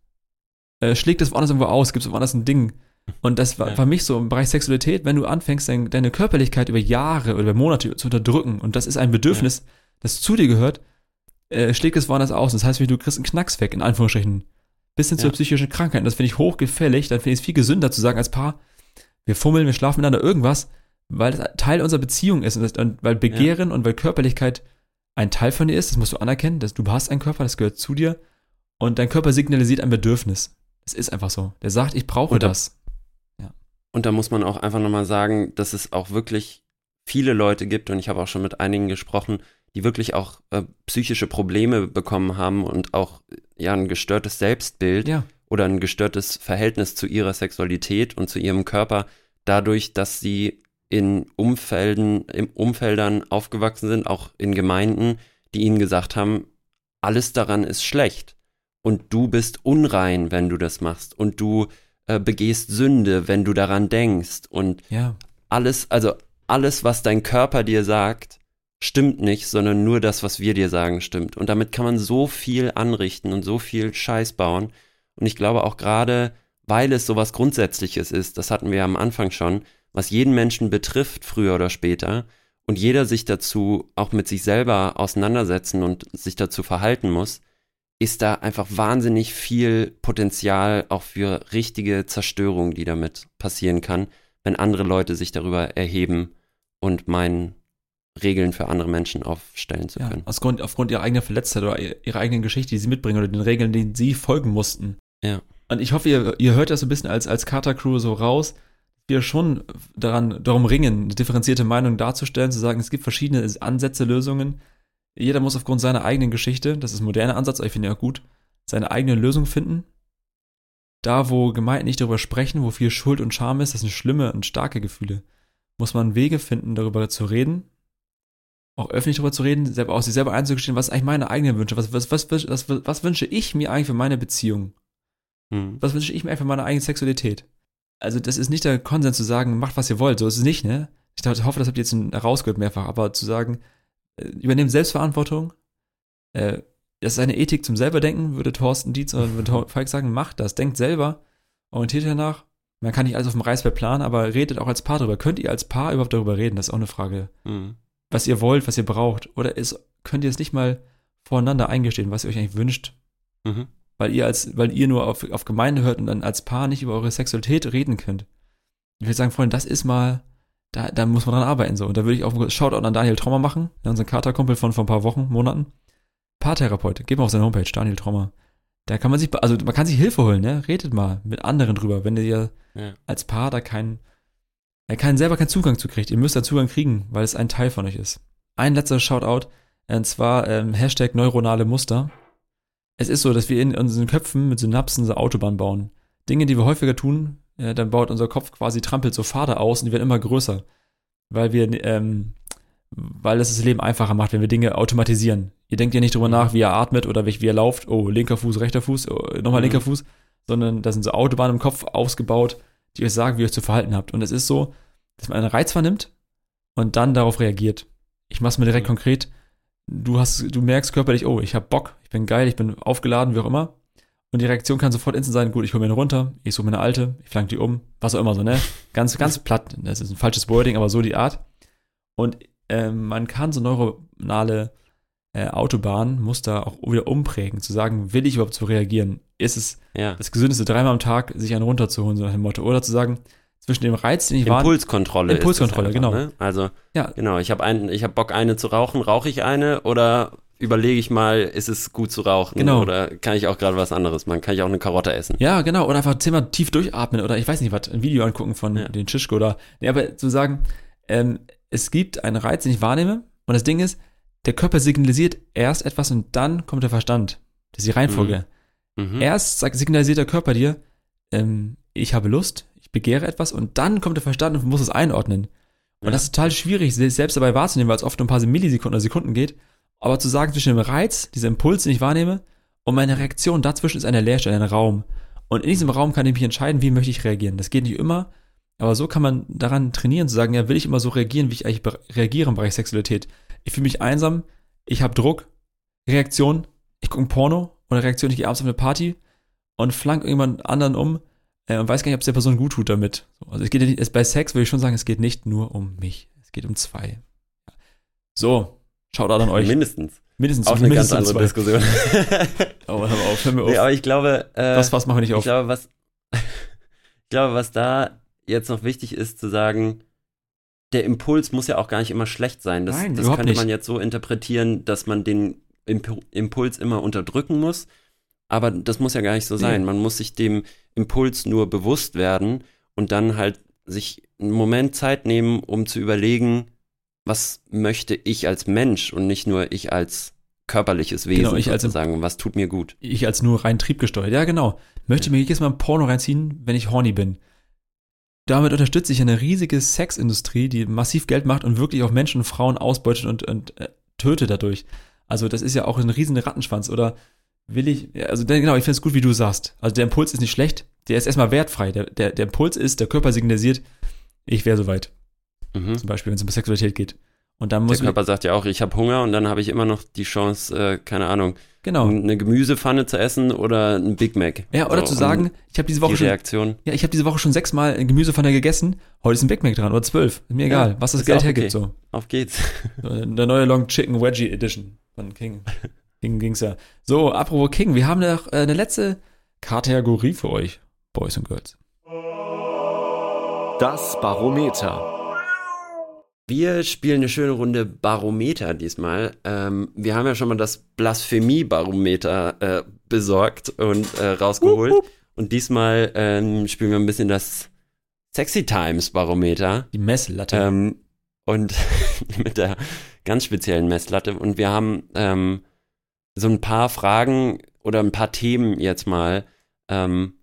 [SPEAKER 1] äh, schlägt es woanders irgendwo aus, gibt es woanders ein Ding. Und das war ja. für mich so im Bereich Sexualität, wenn du anfängst, dein, deine Körperlichkeit über Jahre oder über Monate zu unterdrücken und das ist ein Bedürfnis, ja. das zu dir gehört, äh, schlägt es woanders aus. Das heißt, du kriegst einen Knacks weg, in Anführungsstrichen. Bis hin ja. zur psychischen Krankheit. Und das finde ich hochgefällig. Dann finde ich es viel gesünder zu sagen als Paar, wir fummeln, wir schlafen miteinander irgendwas, weil das Teil unserer Beziehung ist. Und, das, und weil Begehren ja. und weil Körperlichkeit ein Teil von dir ist, das musst du anerkennen, dass du hast einen Körper, das gehört zu dir. Und dein Körper signalisiert ein Bedürfnis. Es ist einfach so. Der sagt, ich brauche das.
[SPEAKER 2] Und da muss man auch einfach nochmal sagen, dass es auch wirklich viele Leute gibt, und ich habe auch schon mit einigen gesprochen, die wirklich auch äh, psychische Probleme bekommen haben und auch ja ein gestörtes Selbstbild ja. oder ein gestörtes Verhältnis zu ihrer Sexualität und zu ihrem Körper, dadurch, dass sie in Umfelden, in Umfeldern aufgewachsen sind, auch in Gemeinden, die ihnen gesagt haben, alles daran ist schlecht und du bist unrein, wenn du das machst und du äh, begehst Sünde, wenn du daran denkst. Und
[SPEAKER 1] ja.
[SPEAKER 2] alles, also alles, was dein Körper dir sagt, stimmt nicht, sondern nur das, was wir dir sagen, stimmt. Und damit kann man so viel anrichten und so viel Scheiß bauen. Und ich glaube auch gerade, weil es sowas Grundsätzliches ist, das hatten wir am Anfang schon, was jeden Menschen betrifft, früher oder später, und jeder sich dazu auch mit sich selber auseinandersetzen und sich dazu verhalten muss, ist da einfach wahnsinnig viel Potenzial auch für richtige Zerstörung, die damit passieren kann, wenn andere Leute sich darüber erheben und meinen, Regeln für andere Menschen aufstellen zu können.
[SPEAKER 1] Ja, aufgrund, aufgrund ihrer eigenen Verletztheit oder ihrer eigenen Geschichte, die sie mitbringen oder den Regeln, denen sie folgen mussten.
[SPEAKER 2] Ja.
[SPEAKER 1] Und ich hoffe, ihr, ihr hört das so ein bisschen als, als Carter Crew so raus. wir schon daran, darum ringen, eine differenzierte Meinung darzustellen, zu sagen, es gibt verschiedene Ansätze, Lösungen. Jeder muss aufgrund seiner eigenen Geschichte, das ist ein moderner Ansatz, aber ich finde ja gut, seine eigene Lösung finden. Da, wo Gemeinden nicht darüber sprechen, wo viel Schuld und Scham ist, das sind schlimme und starke Gefühle, muss man Wege finden, darüber zu reden, auch öffentlich darüber zu reden, selber, auch sich selber einzugestehen, was eigentlich meine eigenen Wünsche, was, was, was, was, was, was wünsche ich mir eigentlich für meine Beziehung?
[SPEAKER 2] Hm.
[SPEAKER 1] Was wünsche ich mir eigentlich für meine eigene Sexualität? Also, das ist nicht der Konsens zu sagen, macht was ihr wollt, so ist es nicht, ne? Ich hoffe, das habt ihr jetzt herausgehört mehrfach, aber zu sagen, äh, übernehmt Selbstverantwortung, äh, das ist eine Ethik zum selberdenken, würde Thorsten Dietz oder würde Falk sagen, macht das, denkt selber, orientiert danach. Man kann nicht alles auf dem Reißbrett planen, aber redet auch als Paar darüber. Könnt ihr als Paar überhaupt darüber reden? Das ist auch eine Frage.
[SPEAKER 2] Hm.
[SPEAKER 1] Was ihr wollt, was ihr braucht. Oder ist, könnt ihr es nicht mal voreinander eingestehen, was ihr euch eigentlich wünscht?
[SPEAKER 2] Mhm.
[SPEAKER 1] Weil ihr als, weil ihr nur auf, auf Gemeinde hört und dann als Paar nicht über eure Sexualität reden könnt. Ich würde sagen, Freunde, das ist mal, da, da muss man dran arbeiten so. Und da würde ich auch einen Shoutout an Daniel Trommer machen, unseren Katerkumpel von vor ein paar Wochen, Monaten. Paartherapeut, geht mal auf seine Homepage, Daniel Trommer. Da kann man sich, also man kann sich Hilfe holen, ne? Redet mal mit anderen drüber, wenn ihr
[SPEAKER 2] Ja.
[SPEAKER 1] als Paar da keinen, äh, keinen selber keinen Zugang zu kriegt. Ihr müsst da Zugang kriegen, weil es ein Teil von euch ist. Ein letzter Shoutout, und zwar ähm, Hashtag neuronale Muster. Es ist so, dass wir in unseren Köpfen mit Synapsen so Autobahn bauen. Dinge, die wir häufiger tun, äh, dann baut unser Kopf quasi, trampelt so Pfade aus und die werden immer größer. Weil wir, ähm, weil es das Leben einfacher macht, wenn wir Dinge automatisieren. Ihr denkt ja nicht drüber nach, wie er atmet oder wie, er lauft. Oh, linker Fuß, rechter Fuß, oh, nochmal
[SPEAKER 2] Mhm.
[SPEAKER 1] linker Fuß. Sondern da sind so Autobahnen im Kopf ausgebaut, die euch sagen, wie ihr euch zu verhalten habt. Und es ist so, dass man einen Reiz vernimmt und dann darauf reagiert. Ich mach's mir direkt
[SPEAKER 2] Mhm.
[SPEAKER 1] konkret. Du hast, du merkst körperlich, oh, ich hab Bock, ich bin geil, ich bin aufgeladen, wie auch immer. Und die Reaktion kann sofort instant sein, gut, ich hole mir eine runter, ich suche mir eine alte, ich flank die um, was auch immer so, ne? Ganz, ganz platt. Das ist ein falsches Wording, aber so die Art. Und ähm, man kann so neuronale äh, Autobahnmuster auch wieder umprägen, zu sagen, will ich überhaupt so reagieren? Ist es
[SPEAKER 2] Ja.
[SPEAKER 1] das Gesündeste, dreimal am Tag sich einen runterzuholen, so nach dem Motto? Oder zu sagen, zwischen dem Reiz, den ich wahrnehme,
[SPEAKER 2] Impulskontrolle.
[SPEAKER 1] Impulskontrolle,
[SPEAKER 2] einfach,
[SPEAKER 1] genau.
[SPEAKER 2] Ne? Also,
[SPEAKER 1] Ja.
[SPEAKER 2] genau, ich habe ein, ich hab Bock, eine zu rauchen. Rauche ich eine oder überlege ich mal, ist es gut zu rauchen?
[SPEAKER 1] Genau.
[SPEAKER 2] Oder kann ich auch gerade was anderes machen? Kann ich auch eine Karotte essen?
[SPEAKER 1] Ja, genau. Oder einfach zehnmal tief durchatmen oder ich weiß nicht was, ein Video angucken von
[SPEAKER 2] Ja.
[SPEAKER 1] den Schischko oder. Nee, aber zu sagen, ähm, es gibt einen Reiz, den ich wahrnehme. Und das Ding ist, der Körper signalisiert erst etwas und dann kommt der Verstand. Das ist die Reihenfolge.
[SPEAKER 2] Mhm.
[SPEAKER 1] Erst sagt, signalisiert der Körper dir, ähm, ich habe Lust, ich begehre etwas und dann kommt der Verstand und muss es einordnen. Und
[SPEAKER 2] Ja.
[SPEAKER 1] das ist total schwierig, sich selbst dabei wahrzunehmen, weil es oft um ein paar Millisekunden oder Sekunden geht. Aber zu sagen, zwischen dem Reiz, diesem Impuls, den ich wahrnehme, und meine Reaktion, dazwischen ist eine Leerstelle, ein Raum. Und in diesem Raum kann ich mich entscheiden, wie möchte ich reagieren. Das geht nicht immer, aber so kann man daran trainieren, zu sagen, ja, will ich immer so reagieren, wie ich eigentlich reagiere im Bereich Sexualität. Ich fühle mich einsam, ich habe Druck, Reaktion, ich gucke ein Porno oder Reaktion, ich gehe abends auf eine Party und flank irgendjemand anderen um äh, und weiß gar nicht, ob es der Person gut tut damit. So, also es geht ja nicht, es, bei Sex würde ich schon sagen, es geht nicht nur um mich, es geht um zwei. So, schaut an euch.
[SPEAKER 2] Mindestens.
[SPEAKER 1] mindestens
[SPEAKER 2] Auch eine ganz
[SPEAKER 1] mindestens
[SPEAKER 2] andere
[SPEAKER 1] zwei.
[SPEAKER 2] Diskussion.
[SPEAKER 1] Oh, hör mal auf, hör mir auf.
[SPEAKER 2] nee, aber ich glaube, äh,
[SPEAKER 1] das was machen wir nicht
[SPEAKER 2] ich
[SPEAKER 1] auf.
[SPEAKER 2] glaube, was, ich glaube, was da jetzt noch wichtig ist, zu sagen, der Impuls muss ja auch gar nicht immer schlecht sein. Das,
[SPEAKER 1] Nein,
[SPEAKER 2] das könnte
[SPEAKER 1] nicht.
[SPEAKER 2] man jetzt so interpretieren, dass man den Impu Impuls immer unterdrücken muss. Aber das muss ja gar nicht so
[SPEAKER 1] Nee.
[SPEAKER 2] sein. Man muss sich dem Impuls nur bewusst werden und dann halt sich einen Moment Zeit nehmen, um zu überlegen, was möchte ich als Mensch und nicht nur ich als körperliches Wesen
[SPEAKER 1] Genau, ich als-
[SPEAKER 2] sozusagen, was tut mir gut.
[SPEAKER 1] ich als nur rein triebgesteuert. Ja, genau. Möchte mir jedes Mal ein Porno reinziehen, wenn ich horny bin. Damit unterstütze ich eine riesige Sexindustrie, die massiv Geld macht und wirklich auch Menschen und Frauen ausbeutet und, und äh, tötet dadurch. Also das ist ja auch ein riesen Rattenschwanz. Oder will ich, also genau, ich finde es gut, wie du sagst. Also der Impuls ist nicht schlecht, der ist erstmal wertfrei. Der, der, der Impuls ist, der Körper signalisiert, ich wäre soweit.
[SPEAKER 2] Mhm.
[SPEAKER 1] Zum Beispiel, wenn es um Sexualität geht. Und dann
[SPEAKER 2] Der
[SPEAKER 1] muss man,
[SPEAKER 2] Körper sagt ja auch, ich habe Hunger und dann habe ich immer noch die Chance, äh, keine Ahnung,
[SPEAKER 1] genau.
[SPEAKER 2] eine Gemüsepfanne zu essen oder ein Big Mac.
[SPEAKER 1] Ja, oder
[SPEAKER 2] So,
[SPEAKER 1] zu sagen, ich habe diese
[SPEAKER 2] die
[SPEAKER 1] Woche schon
[SPEAKER 2] Reaktion.
[SPEAKER 1] Ja, ich habe diese Woche schon sechsmal ein Gemüsepfanne gegessen. Heute ist ein Big Mac dran oder zwölf. Ist mir egal,
[SPEAKER 2] Ja,
[SPEAKER 1] was das Geld
[SPEAKER 2] auch
[SPEAKER 1] hergibt.
[SPEAKER 2] okay.
[SPEAKER 1] So.
[SPEAKER 2] Auf geht's.
[SPEAKER 1] Der neue Long Chicken Wedgie Edition von King. King ging's ja. So, apropos King, wir haben noch äh, eine letzte Kategorie für euch, Boys und Girls.
[SPEAKER 3] Das Barometer.
[SPEAKER 2] Wir spielen eine schöne Runde Barometer diesmal. Ähm, wir haben ja schon mal das Blasphemie-Barometer äh, besorgt und äh, rausgeholt. Und diesmal ähm, spielen wir ein bisschen das Sexy Times Barometer.
[SPEAKER 1] Die Messlatte.
[SPEAKER 2] Ähm, und mit der ganz speziellen Messlatte. Und wir haben ähm, so ein paar Fragen oder ein paar Themen jetzt mal ähm,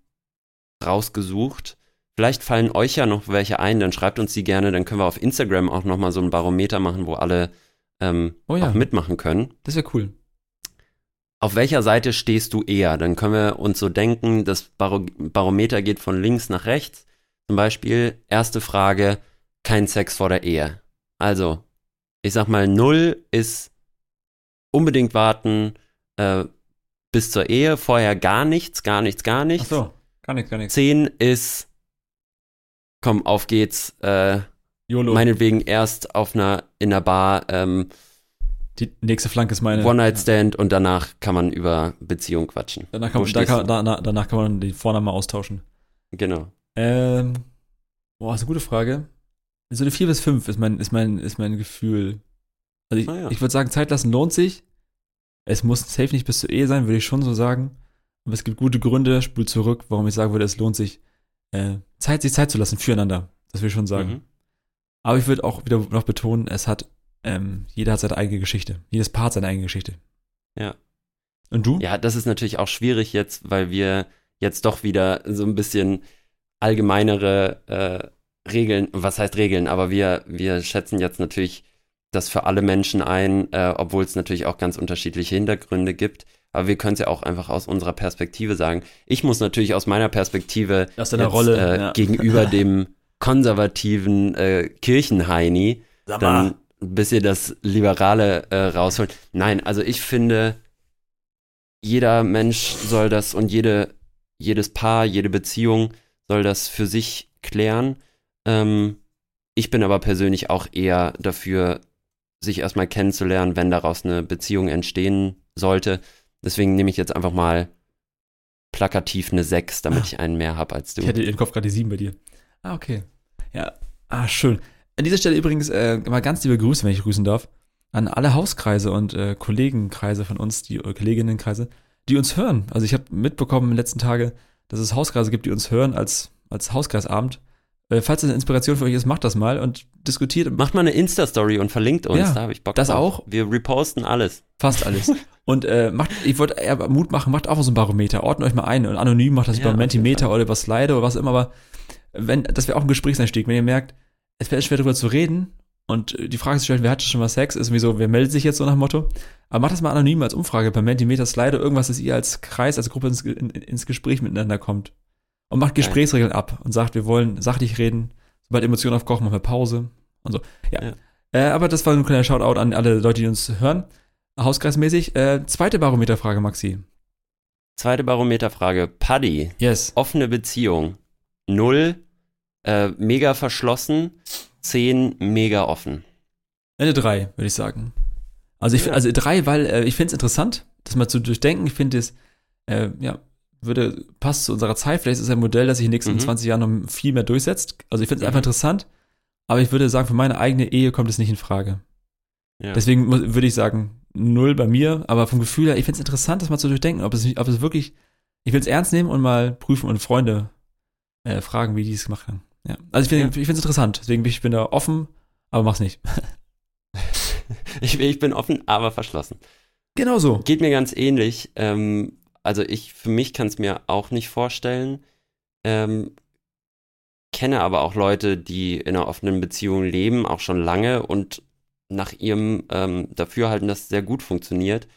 [SPEAKER 2] rausgesucht. Vielleicht fallen euch ja noch welche ein, dann schreibt uns die gerne, dann können wir auf Instagram auch nochmal so ein Barometer machen, wo alle ähm,
[SPEAKER 1] Oh ja.
[SPEAKER 2] auch mitmachen können.
[SPEAKER 1] das wäre cool.
[SPEAKER 2] Auf welcher Seite stehst du eher? Dann können wir uns so denken, das Baro Barometer geht von links nach rechts. Zum Beispiel, erste Frage, kein Sex vor der Ehe. Also, ich sag mal, null ist unbedingt warten äh, bis zur Ehe, vorher gar nichts, gar nichts, gar
[SPEAKER 1] Ach
[SPEAKER 2] nichts.
[SPEAKER 1] so, gar nichts, gar nichts.
[SPEAKER 2] Zehn ist, komm, auf geht's, äh,
[SPEAKER 1] YOLO.
[SPEAKER 2] meinetwegen erst auf einer, in einer Bar, ähm,
[SPEAKER 1] die nächste Flanke ist meine.
[SPEAKER 2] One-Night-Stand und danach kann man über Beziehung quatschen.
[SPEAKER 1] Danach kann, man, da kann, da, danach kann man die Vornamen austauschen.
[SPEAKER 2] Genau.
[SPEAKER 1] Ähm, boah, ist eine gute Frage. So eine 4 bis 5 ist mein, ist mein, ist mein Gefühl. Also ich,
[SPEAKER 2] Ah ja.
[SPEAKER 1] ich würde sagen, Zeit lassen lohnt sich. Es muss safe nicht bis zur Ehe sein, würde ich schon so sagen. Aber es gibt gute Gründe, spul zurück, warum ich sagen würde, es lohnt sich, äh, Zeit, sich Zeit zu lassen füreinander. Das will ich schon sagen.
[SPEAKER 2] Mhm.
[SPEAKER 1] Aber ich würde auch wieder noch betonen, es hat, ähm, jeder hat seine eigene Geschichte. Jedes Paar hat seine eigene Geschichte.
[SPEAKER 2] Ja.
[SPEAKER 1] Und du?
[SPEAKER 2] Ja, das ist natürlich auch schwierig jetzt, weil wir jetzt doch wieder so ein bisschen allgemeinere äh, Regeln, was heißt Regeln, aber wir, wir schätzen jetzt natürlich das für alle Menschen ein, äh, obwohl es natürlich auch ganz unterschiedliche Hintergründe gibt. Aber wir können es ja auch einfach aus unserer Perspektive sagen. Ich muss natürlich aus meiner Perspektive
[SPEAKER 1] Aus deiner
[SPEAKER 2] jetzt,
[SPEAKER 1] Rolle,
[SPEAKER 2] äh,
[SPEAKER 1] ja.
[SPEAKER 2] gegenüber dem konservativen äh, Kirchenheini dann ein bisschen das Liberale äh, rausholen. Nein, also ich finde, jeder Mensch soll das und jede, jedes Paar, jede Beziehung soll das für sich klären. Ähm, ich bin aber persönlich auch eher dafür, sich erstmal kennenzulernen, wenn daraus eine Beziehung entstehen sollte. Deswegen nehme ich jetzt einfach mal plakativ eine 6, damit
[SPEAKER 1] Ah.
[SPEAKER 2] ich einen mehr habe als du.
[SPEAKER 1] Ich hätte im Kopf gerade die 7 bei dir. Ah, okay. Ja, ah, schön. An dieser Stelle übrigens äh, mal ganz liebe Grüße, wenn ich grüßen darf, an alle Hauskreise und äh, Kollegenkreise von uns, die äh, Kolleginnenkreise, die uns hören. Also ich habe mitbekommen in den letzten Tagen, dass es Hauskreise gibt, die uns hören als, als Hauskreisabend. Falls das eine Inspiration für euch ist, macht das mal und diskutiert
[SPEAKER 2] Macht mal eine Insta-Story und verlinkt uns,
[SPEAKER 1] Ja,
[SPEAKER 2] da habe ich Bock
[SPEAKER 1] das
[SPEAKER 2] drauf.
[SPEAKER 1] auch.
[SPEAKER 2] Wir reposten alles.
[SPEAKER 1] fast alles. Und äh, macht, ich wollte eher Mut machen, macht auch so ein Barometer, ordnet euch mal ein und anonym macht das
[SPEAKER 2] Ja,
[SPEAKER 1] über Mentimeter oder über Slide oder was immer, aber wenn, das wäre auch ein Gesprächseinstieg, wenn ihr merkt, es wäre schwer darüber zu reden und äh, die Frage zu stellen, wer hatte schon mal Sex, ist irgendwie so, wer meldet sich jetzt so nach Motto, aber macht das mal anonym als Umfrage per Mentimeter, Slide, irgendwas, dass ihr als Kreis, als Gruppe ins, in, ins Gespräch miteinander kommt und macht. Gesprächsregeln ab und sagt, wir wollen sachlich reden, sobald Emotionen aufkochen, machen wir Pause und so, ja.
[SPEAKER 2] Ja.
[SPEAKER 1] Äh, aber das war ein kleiner Shoutout an alle Leute, die uns hören. Hauskreismäßig. Äh, zweite Barometerfrage, Maxi.
[SPEAKER 2] Zweite Barometerfrage. Paddy,
[SPEAKER 1] Yes.
[SPEAKER 2] offene Beziehung. Null, äh, mega verschlossen. Zehn, mega offen.
[SPEAKER 1] Eine drei, würde ich sagen. Also ich
[SPEAKER 2] Ja.
[SPEAKER 1] also drei, weil äh, ich finde es interessant, das mal zu durchdenken. Ich finde es, äh, ja, würde, passt zu unserer Zeit. Vielleicht ist es ein Modell, das sich in den nächsten
[SPEAKER 2] Mhm.
[SPEAKER 1] 20 Jahren noch viel mehr durchsetzt. Also ich finde es
[SPEAKER 2] Mhm.
[SPEAKER 1] einfach interessant. Aber ich würde sagen, für meine eigene Ehe kommt es nicht in Frage.
[SPEAKER 2] Ja.
[SPEAKER 1] Deswegen würde ich sagen, null bei mir. Aber vom Gefühl her, ich finde es interessant, das mal zu durchdenken, ob es, nicht- ob es wirklich, ich will es ernst nehmen und mal prüfen und Freunde äh, fragen, wie die es gemacht haben. Ja. Also ich finde es interessant. Deswegen bin ich bin da offen, aber mach's nicht.
[SPEAKER 2] ich, ich bin offen, aber verschlossen.
[SPEAKER 1] Genau so.
[SPEAKER 2] Geht mir ganz ähnlich. Ähm, also ich, für mich kann es mir auch nicht vorstellen. Ähm, kenne aber auch Leute, die in einer offenen Beziehung leben, auch schon lange und nach ihrem ähm, Dafürhalten das sehr gut funktioniert.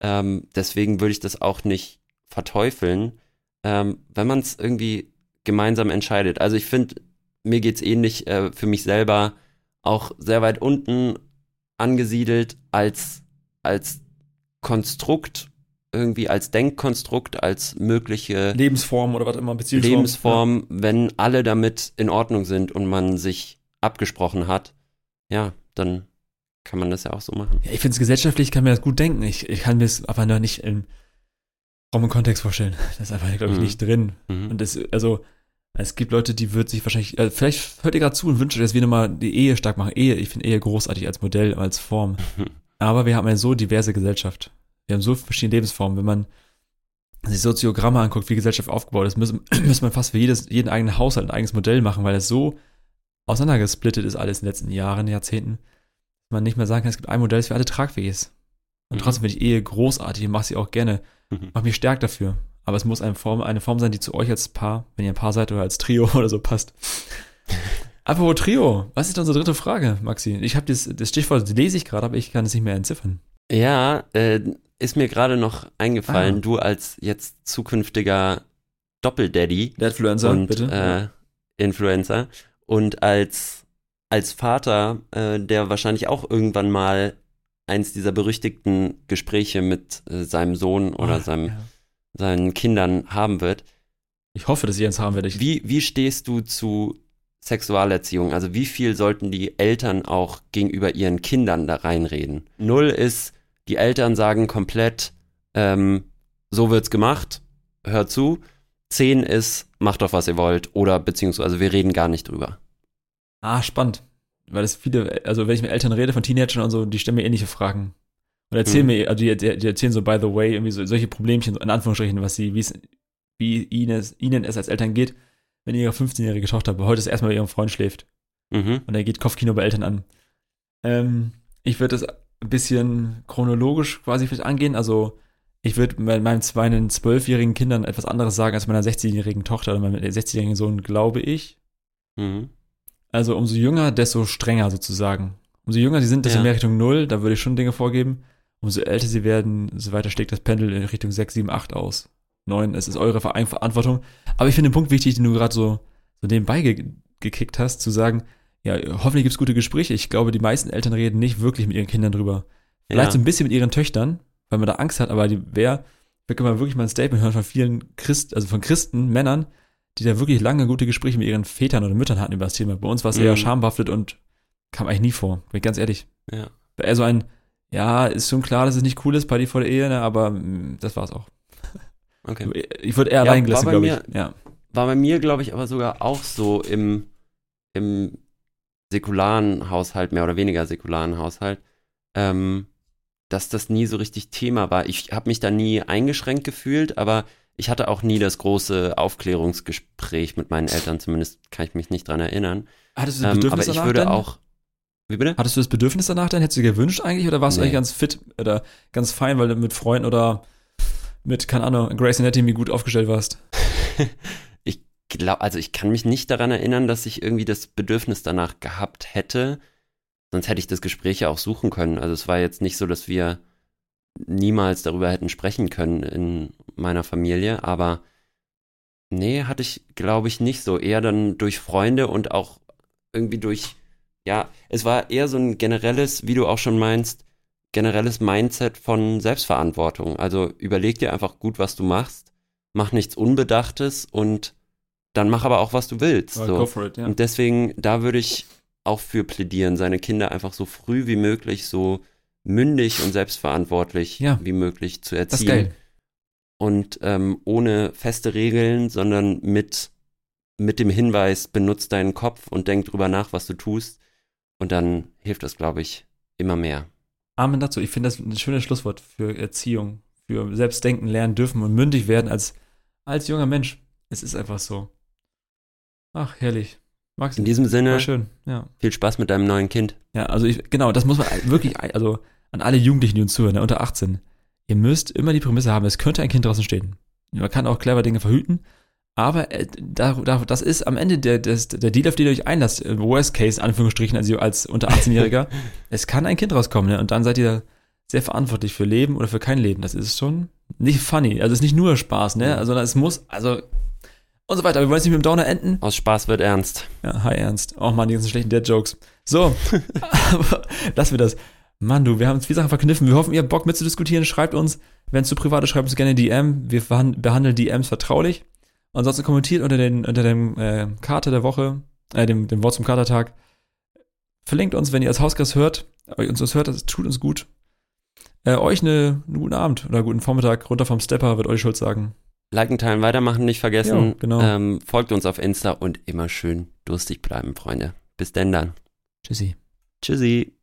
[SPEAKER 2] Ähm, deswegen würde ich das auch nicht verteufeln, ähm, wenn man es irgendwie gemeinsam entscheidet. Also ich finde, mir geht's ähnlich äh, für mich selber auch sehr weit unten angesiedelt als, als Konstrukt, irgendwie als Denkkonstrukt, als mögliche
[SPEAKER 1] Lebensform oder was immer, Beziehungsform.
[SPEAKER 2] Lebensform, wenn alle damit in Ordnung sind und man sich abgesprochen hat, ja, dann kann man das ja auch so machen.
[SPEAKER 1] Ja, ich finde es gesellschaftlich, kann mir das gut denken. Ich, ich kann mir es aber noch nicht im frommen Kontext vorstellen. Das ist einfach, glaube ich,
[SPEAKER 2] Mhm.
[SPEAKER 1] nicht drin.
[SPEAKER 2] Mhm.
[SPEAKER 1] Und das, also, es gibt Leute, die würden sich wahrscheinlich, äh, vielleicht hört ihr gerade zu und wünscht euch, dass wir nochmal die Ehe stark machen. Ehe, ich finde Ehe großartig als Modell, als Form. Aber wir haben eine so diverse Gesellschaft. Wir haben so verschiedene Lebensformen. Wenn man sich Soziogramme anguckt, wie Gesellschaft aufgebaut ist, müssen, müssen man fast für jedes, jeden eigenen Haushalt ein eigenes Modell machen, weil es so auseinandergesplittet ist alles in den letzten Jahren, Jahrzehnten, dass man nicht mehr sagen kann, es gibt ein Modell, das für alle tragfähig ist. Und
[SPEAKER 2] Mhm.
[SPEAKER 1] trotzdem finde ich Ehe großartig, ich mache sie auch gerne,
[SPEAKER 2] Mhm.
[SPEAKER 1] mache mich stark dafür. Aber es muss eine Form, eine Form sein, die zu euch als Paar, wenn ihr ein Paar seid oder als Trio oder so passt. Apropos Trio, was ist unsere dritte Frage, Maxi? Ich habe das, das Stichwort das lese ich gerade, aber ich kann es nicht mehr entziffern.
[SPEAKER 2] Ja, äh, ist mir gerade noch eingefallen,
[SPEAKER 1] Ah.
[SPEAKER 2] du als jetzt zukünftiger Doppeldaddy
[SPEAKER 1] Deadfluencer,
[SPEAKER 2] und
[SPEAKER 1] bitte.
[SPEAKER 2] Äh, Influencer und als, als Vater, äh, der wahrscheinlich auch irgendwann mal eins dieser berüchtigten Gespräche mit äh, seinem Sohn oder
[SPEAKER 1] Ah,
[SPEAKER 2] seinem,
[SPEAKER 1] ja.
[SPEAKER 2] seinen Kindern haben wird.
[SPEAKER 1] Ich hoffe, dass ich eins haben werde. Ich,
[SPEAKER 2] Wie, wie stehst du zu Sexualerziehung? Also wie viel sollten die Eltern auch gegenüber ihren Kindern da reinreden? Null ist, die Eltern sagen komplett, ähm, so wird's gemacht, hör zu. Zehn ist, macht doch, was ihr wollt. Oder beziehungsweise wir reden gar nicht drüber.
[SPEAKER 1] Ah, spannend. Weil es viele, also wenn ich mit Eltern rede von Teenagern und so, die stellen mir ähnliche Fragen. Und erzählen
[SPEAKER 2] Hm.
[SPEAKER 1] mir, also die, die, erzählen so, by the way, irgendwie so, solche Problemchen, in Anführungsstrichen, was sie, wie ihnen es, ihnen es als Eltern geht, wenn ihre 15-jährige Tochter heute erstmal bei ihrem Freund schläft.
[SPEAKER 2] Mhm.
[SPEAKER 1] Und er geht Kopfkino bei Eltern an. Ähm, ich würde das ein bisschen chronologisch quasi vielleicht angehen. Also ich würde meinen zwei zwölfjährigen Kindern etwas anderes sagen als meiner 16-jährigen Tochter oder meinem 16-jährigen Sohn, glaube ich.
[SPEAKER 2] Mhm.
[SPEAKER 1] Also umso jünger, desto strenger sozusagen. Umso jünger sie sind, desto
[SPEAKER 2] Ja.
[SPEAKER 1] mehr Richtung Null, da würde ich schon Dinge vorgeben. Umso älter sie werden, so weiter schlägt das Pendel in Richtung 6, 7, 8 aus. 9, es ist eure Verantwortung. Aber ich finde den Punkt wichtig, den du gerade so, so nebenbei ge gekickt hast, zu sagen, ja, hoffentlich gibt's gute Gespräche. Ich glaube, die meisten Eltern reden nicht wirklich mit ihren Kindern drüber. Vielleicht so
[SPEAKER 2] Ja.
[SPEAKER 1] ein bisschen mit ihren Töchtern, weil man da Angst hat, aber die wer, wir können mal wirklich mal ein Statement hören von vielen Christ, also von Christen, Männern, die da wirklich lange gute Gespräche mit ihren Vätern oder Müttern hatten über das Thema. Bei uns war es eher
[SPEAKER 2] Mhm.
[SPEAKER 1] schambehaftet und kam eigentlich nie vor, bin ich ganz ehrlich.
[SPEAKER 2] Ja.
[SPEAKER 1] Eher so ein, ja, ist schon klar, dass es nicht cool ist, Party vor der Ehe, ne, aber mm, das war's auch.
[SPEAKER 2] Okay.
[SPEAKER 1] Ich würde eher
[SPEAKER 2] Ja,
[SPEAKER 1] allein
[SPEAKER 2] war
[SPEAKER 1] gelassen,
[SPEAKER 2] bei
[SPEAKER 1] glaube ich.
[SPEAKER 2] mir-
[SPEAKER 1] Ja.
[SPEAKER 2] War bei mir, glaube ich, aber sogar auch so im, im säkularen Haushalt, mehr oder weniger säkularen Haushalt, ähm, dass das nie so richtig Thema war. Ich habe mich da nie eingeschränkt gefühlt, aber ich hatte auch nie das große Aufklärungsgespräch mit meinen Eltern, zumindest kann ich mich nicht dran erinnern.
[SPEAKER 1] Hattest du das
[SPEAKER 2] Ähm, aber
[SPEAKER 1] Bedürfnis
[SPEAKER 2] ich
[SPEAKER 1] danach
[SPEAKER 2] würde
[SPEAKER 1] dann?
[SPEAKER 2] auch. Wie bitte?
[SPEAKER 1] Hattest du das Bedürfnis danach dann? Hättest du dir gewünscht eigentlich oder warst du
[SPEAKER 2] Nee.
[SPEAKER 1] eigentlich ganz fit oder ganz fein, weil du mit Freunden oder mit, keine Ahnung, Grace Anatomy gut aufgestellt warst?
[SPEAKER 2] glaube, also ich kann mich nicht daran erinnern, dass ich irgendwie das Bedürfnis danach gehabt hätte. Sonst hätte ich das Gespräch ja auch suchen können. Also es war jetzt nicht so, dass wir niemals darüber hätten sprechen können in meiner Familie, aber nee, hatte ich, glaube ich, nicht so. Eher dann durch Freunde und auch irgendwie durch, ja, es war eher so ein generelles, wie du auch schon meinst, generelles Mindset von Selbstverantwortung. Also überleg dir einfach gut, was du machst, mach nichts Unbedachtes und dann mach aber auch, was du willst. So.
[SPEAKER 1] Go for it, ja.
[SPEAKER 2] Und deswegen, da würde ich auch für plädieren, seine Kinder einfach so früh wie möglich, so mündig und selbstverantwortlich
[SPEAKER 1] Ja.
[SPEAKER 2] wie möglich zu
[SPEAKER 1] Das ist
[SPEAKER 2] erziehen.
[SPEAKER 1] geil.
[SPEAKER 2] Und ähm, ohne feste Regeln, sondern mit, mit dem Hinweis, benutz deinen Kopf und denk drüber nach, was du tust. Und dann hilft das, glaube ich, immer mehr.
[SPEAKER 1] Amen dazu. Ich finde das ein schönes Schlusswort für Erziehung, für Selbstdenken, lernen dürfen und mündig werden als, als junger Mensch. Es ist einfach so. Ach, herrlich. Max,
[SPEAKER 2] In diesem Sinne,
[SPEAKER 1] schön. Ja.
[SPEAKER 2] viel Spaß mit deinem neuen Kind.
[SPEAKER 1] Ja, also ich, genau, das muss man wirklich, also an alle Jugendlichen, die uns zuhören, ne, unter 18. Ihr müsst immer die Prämisse haben, es könnte ein Kind draußen stehen. Man kann auch clever Dinge verhüten, aber äh, da, da, das ist am Ende der, des, der Deal, auf den ihr euch einlasst. äh, Worst Case, Anführungsstrichen, also als unter 18-Jähriger. es kann ein Kind rauskommen, ne? Und dann seid ihr sehr verantwortlich für Leben oder für kein Leben. Das ist schon nicht funny. Also es ist nicht nur Spaß, ne? Also es muss, also und so weiter. Wir wollen jetzt nicht mit dem Downer enden.
[SPEAKER 2] Aus Spaß wird ernst.
[SPEAKER 1] Ja, hi Ernst. Oh Mann, die ganzen schlechten Dead-Jokes. So, aber lassen wir das. Mann, du, wir haben uns viele Sachen verkniffen. Wir hoffen, ihr habt Bock mitzudiskutieren. Schreibt uns, wenn es zu privat ist, schreibt uns gerne DM. Wir behandeln DMs vertraulich. Ansonsten kommentiert unter, den, unter dem äh, Karte der Woche, äh, dem, dem Wort zum Katertag. Verlinkt uns, wenn ihr als Hausgast hört, euch uns das hört, das tut uns gut. Äh, euch eine, einen guten Abend oder guten Vormittag runter vom Stepper, wird euch Schuld sagen.
[SPEAKER 2] Liken, teilen, weitermachen, nicht vergessen.
[SPEAKER 1] Jo, genau.
[SPEAKER 2] ähm, folgt uns auf Insta und immer schön durstig bleiben, Freunde. Bis denn dann.
[SPEAKER 1] Tschüssi.
[SPEAKER 2] Tschüssi.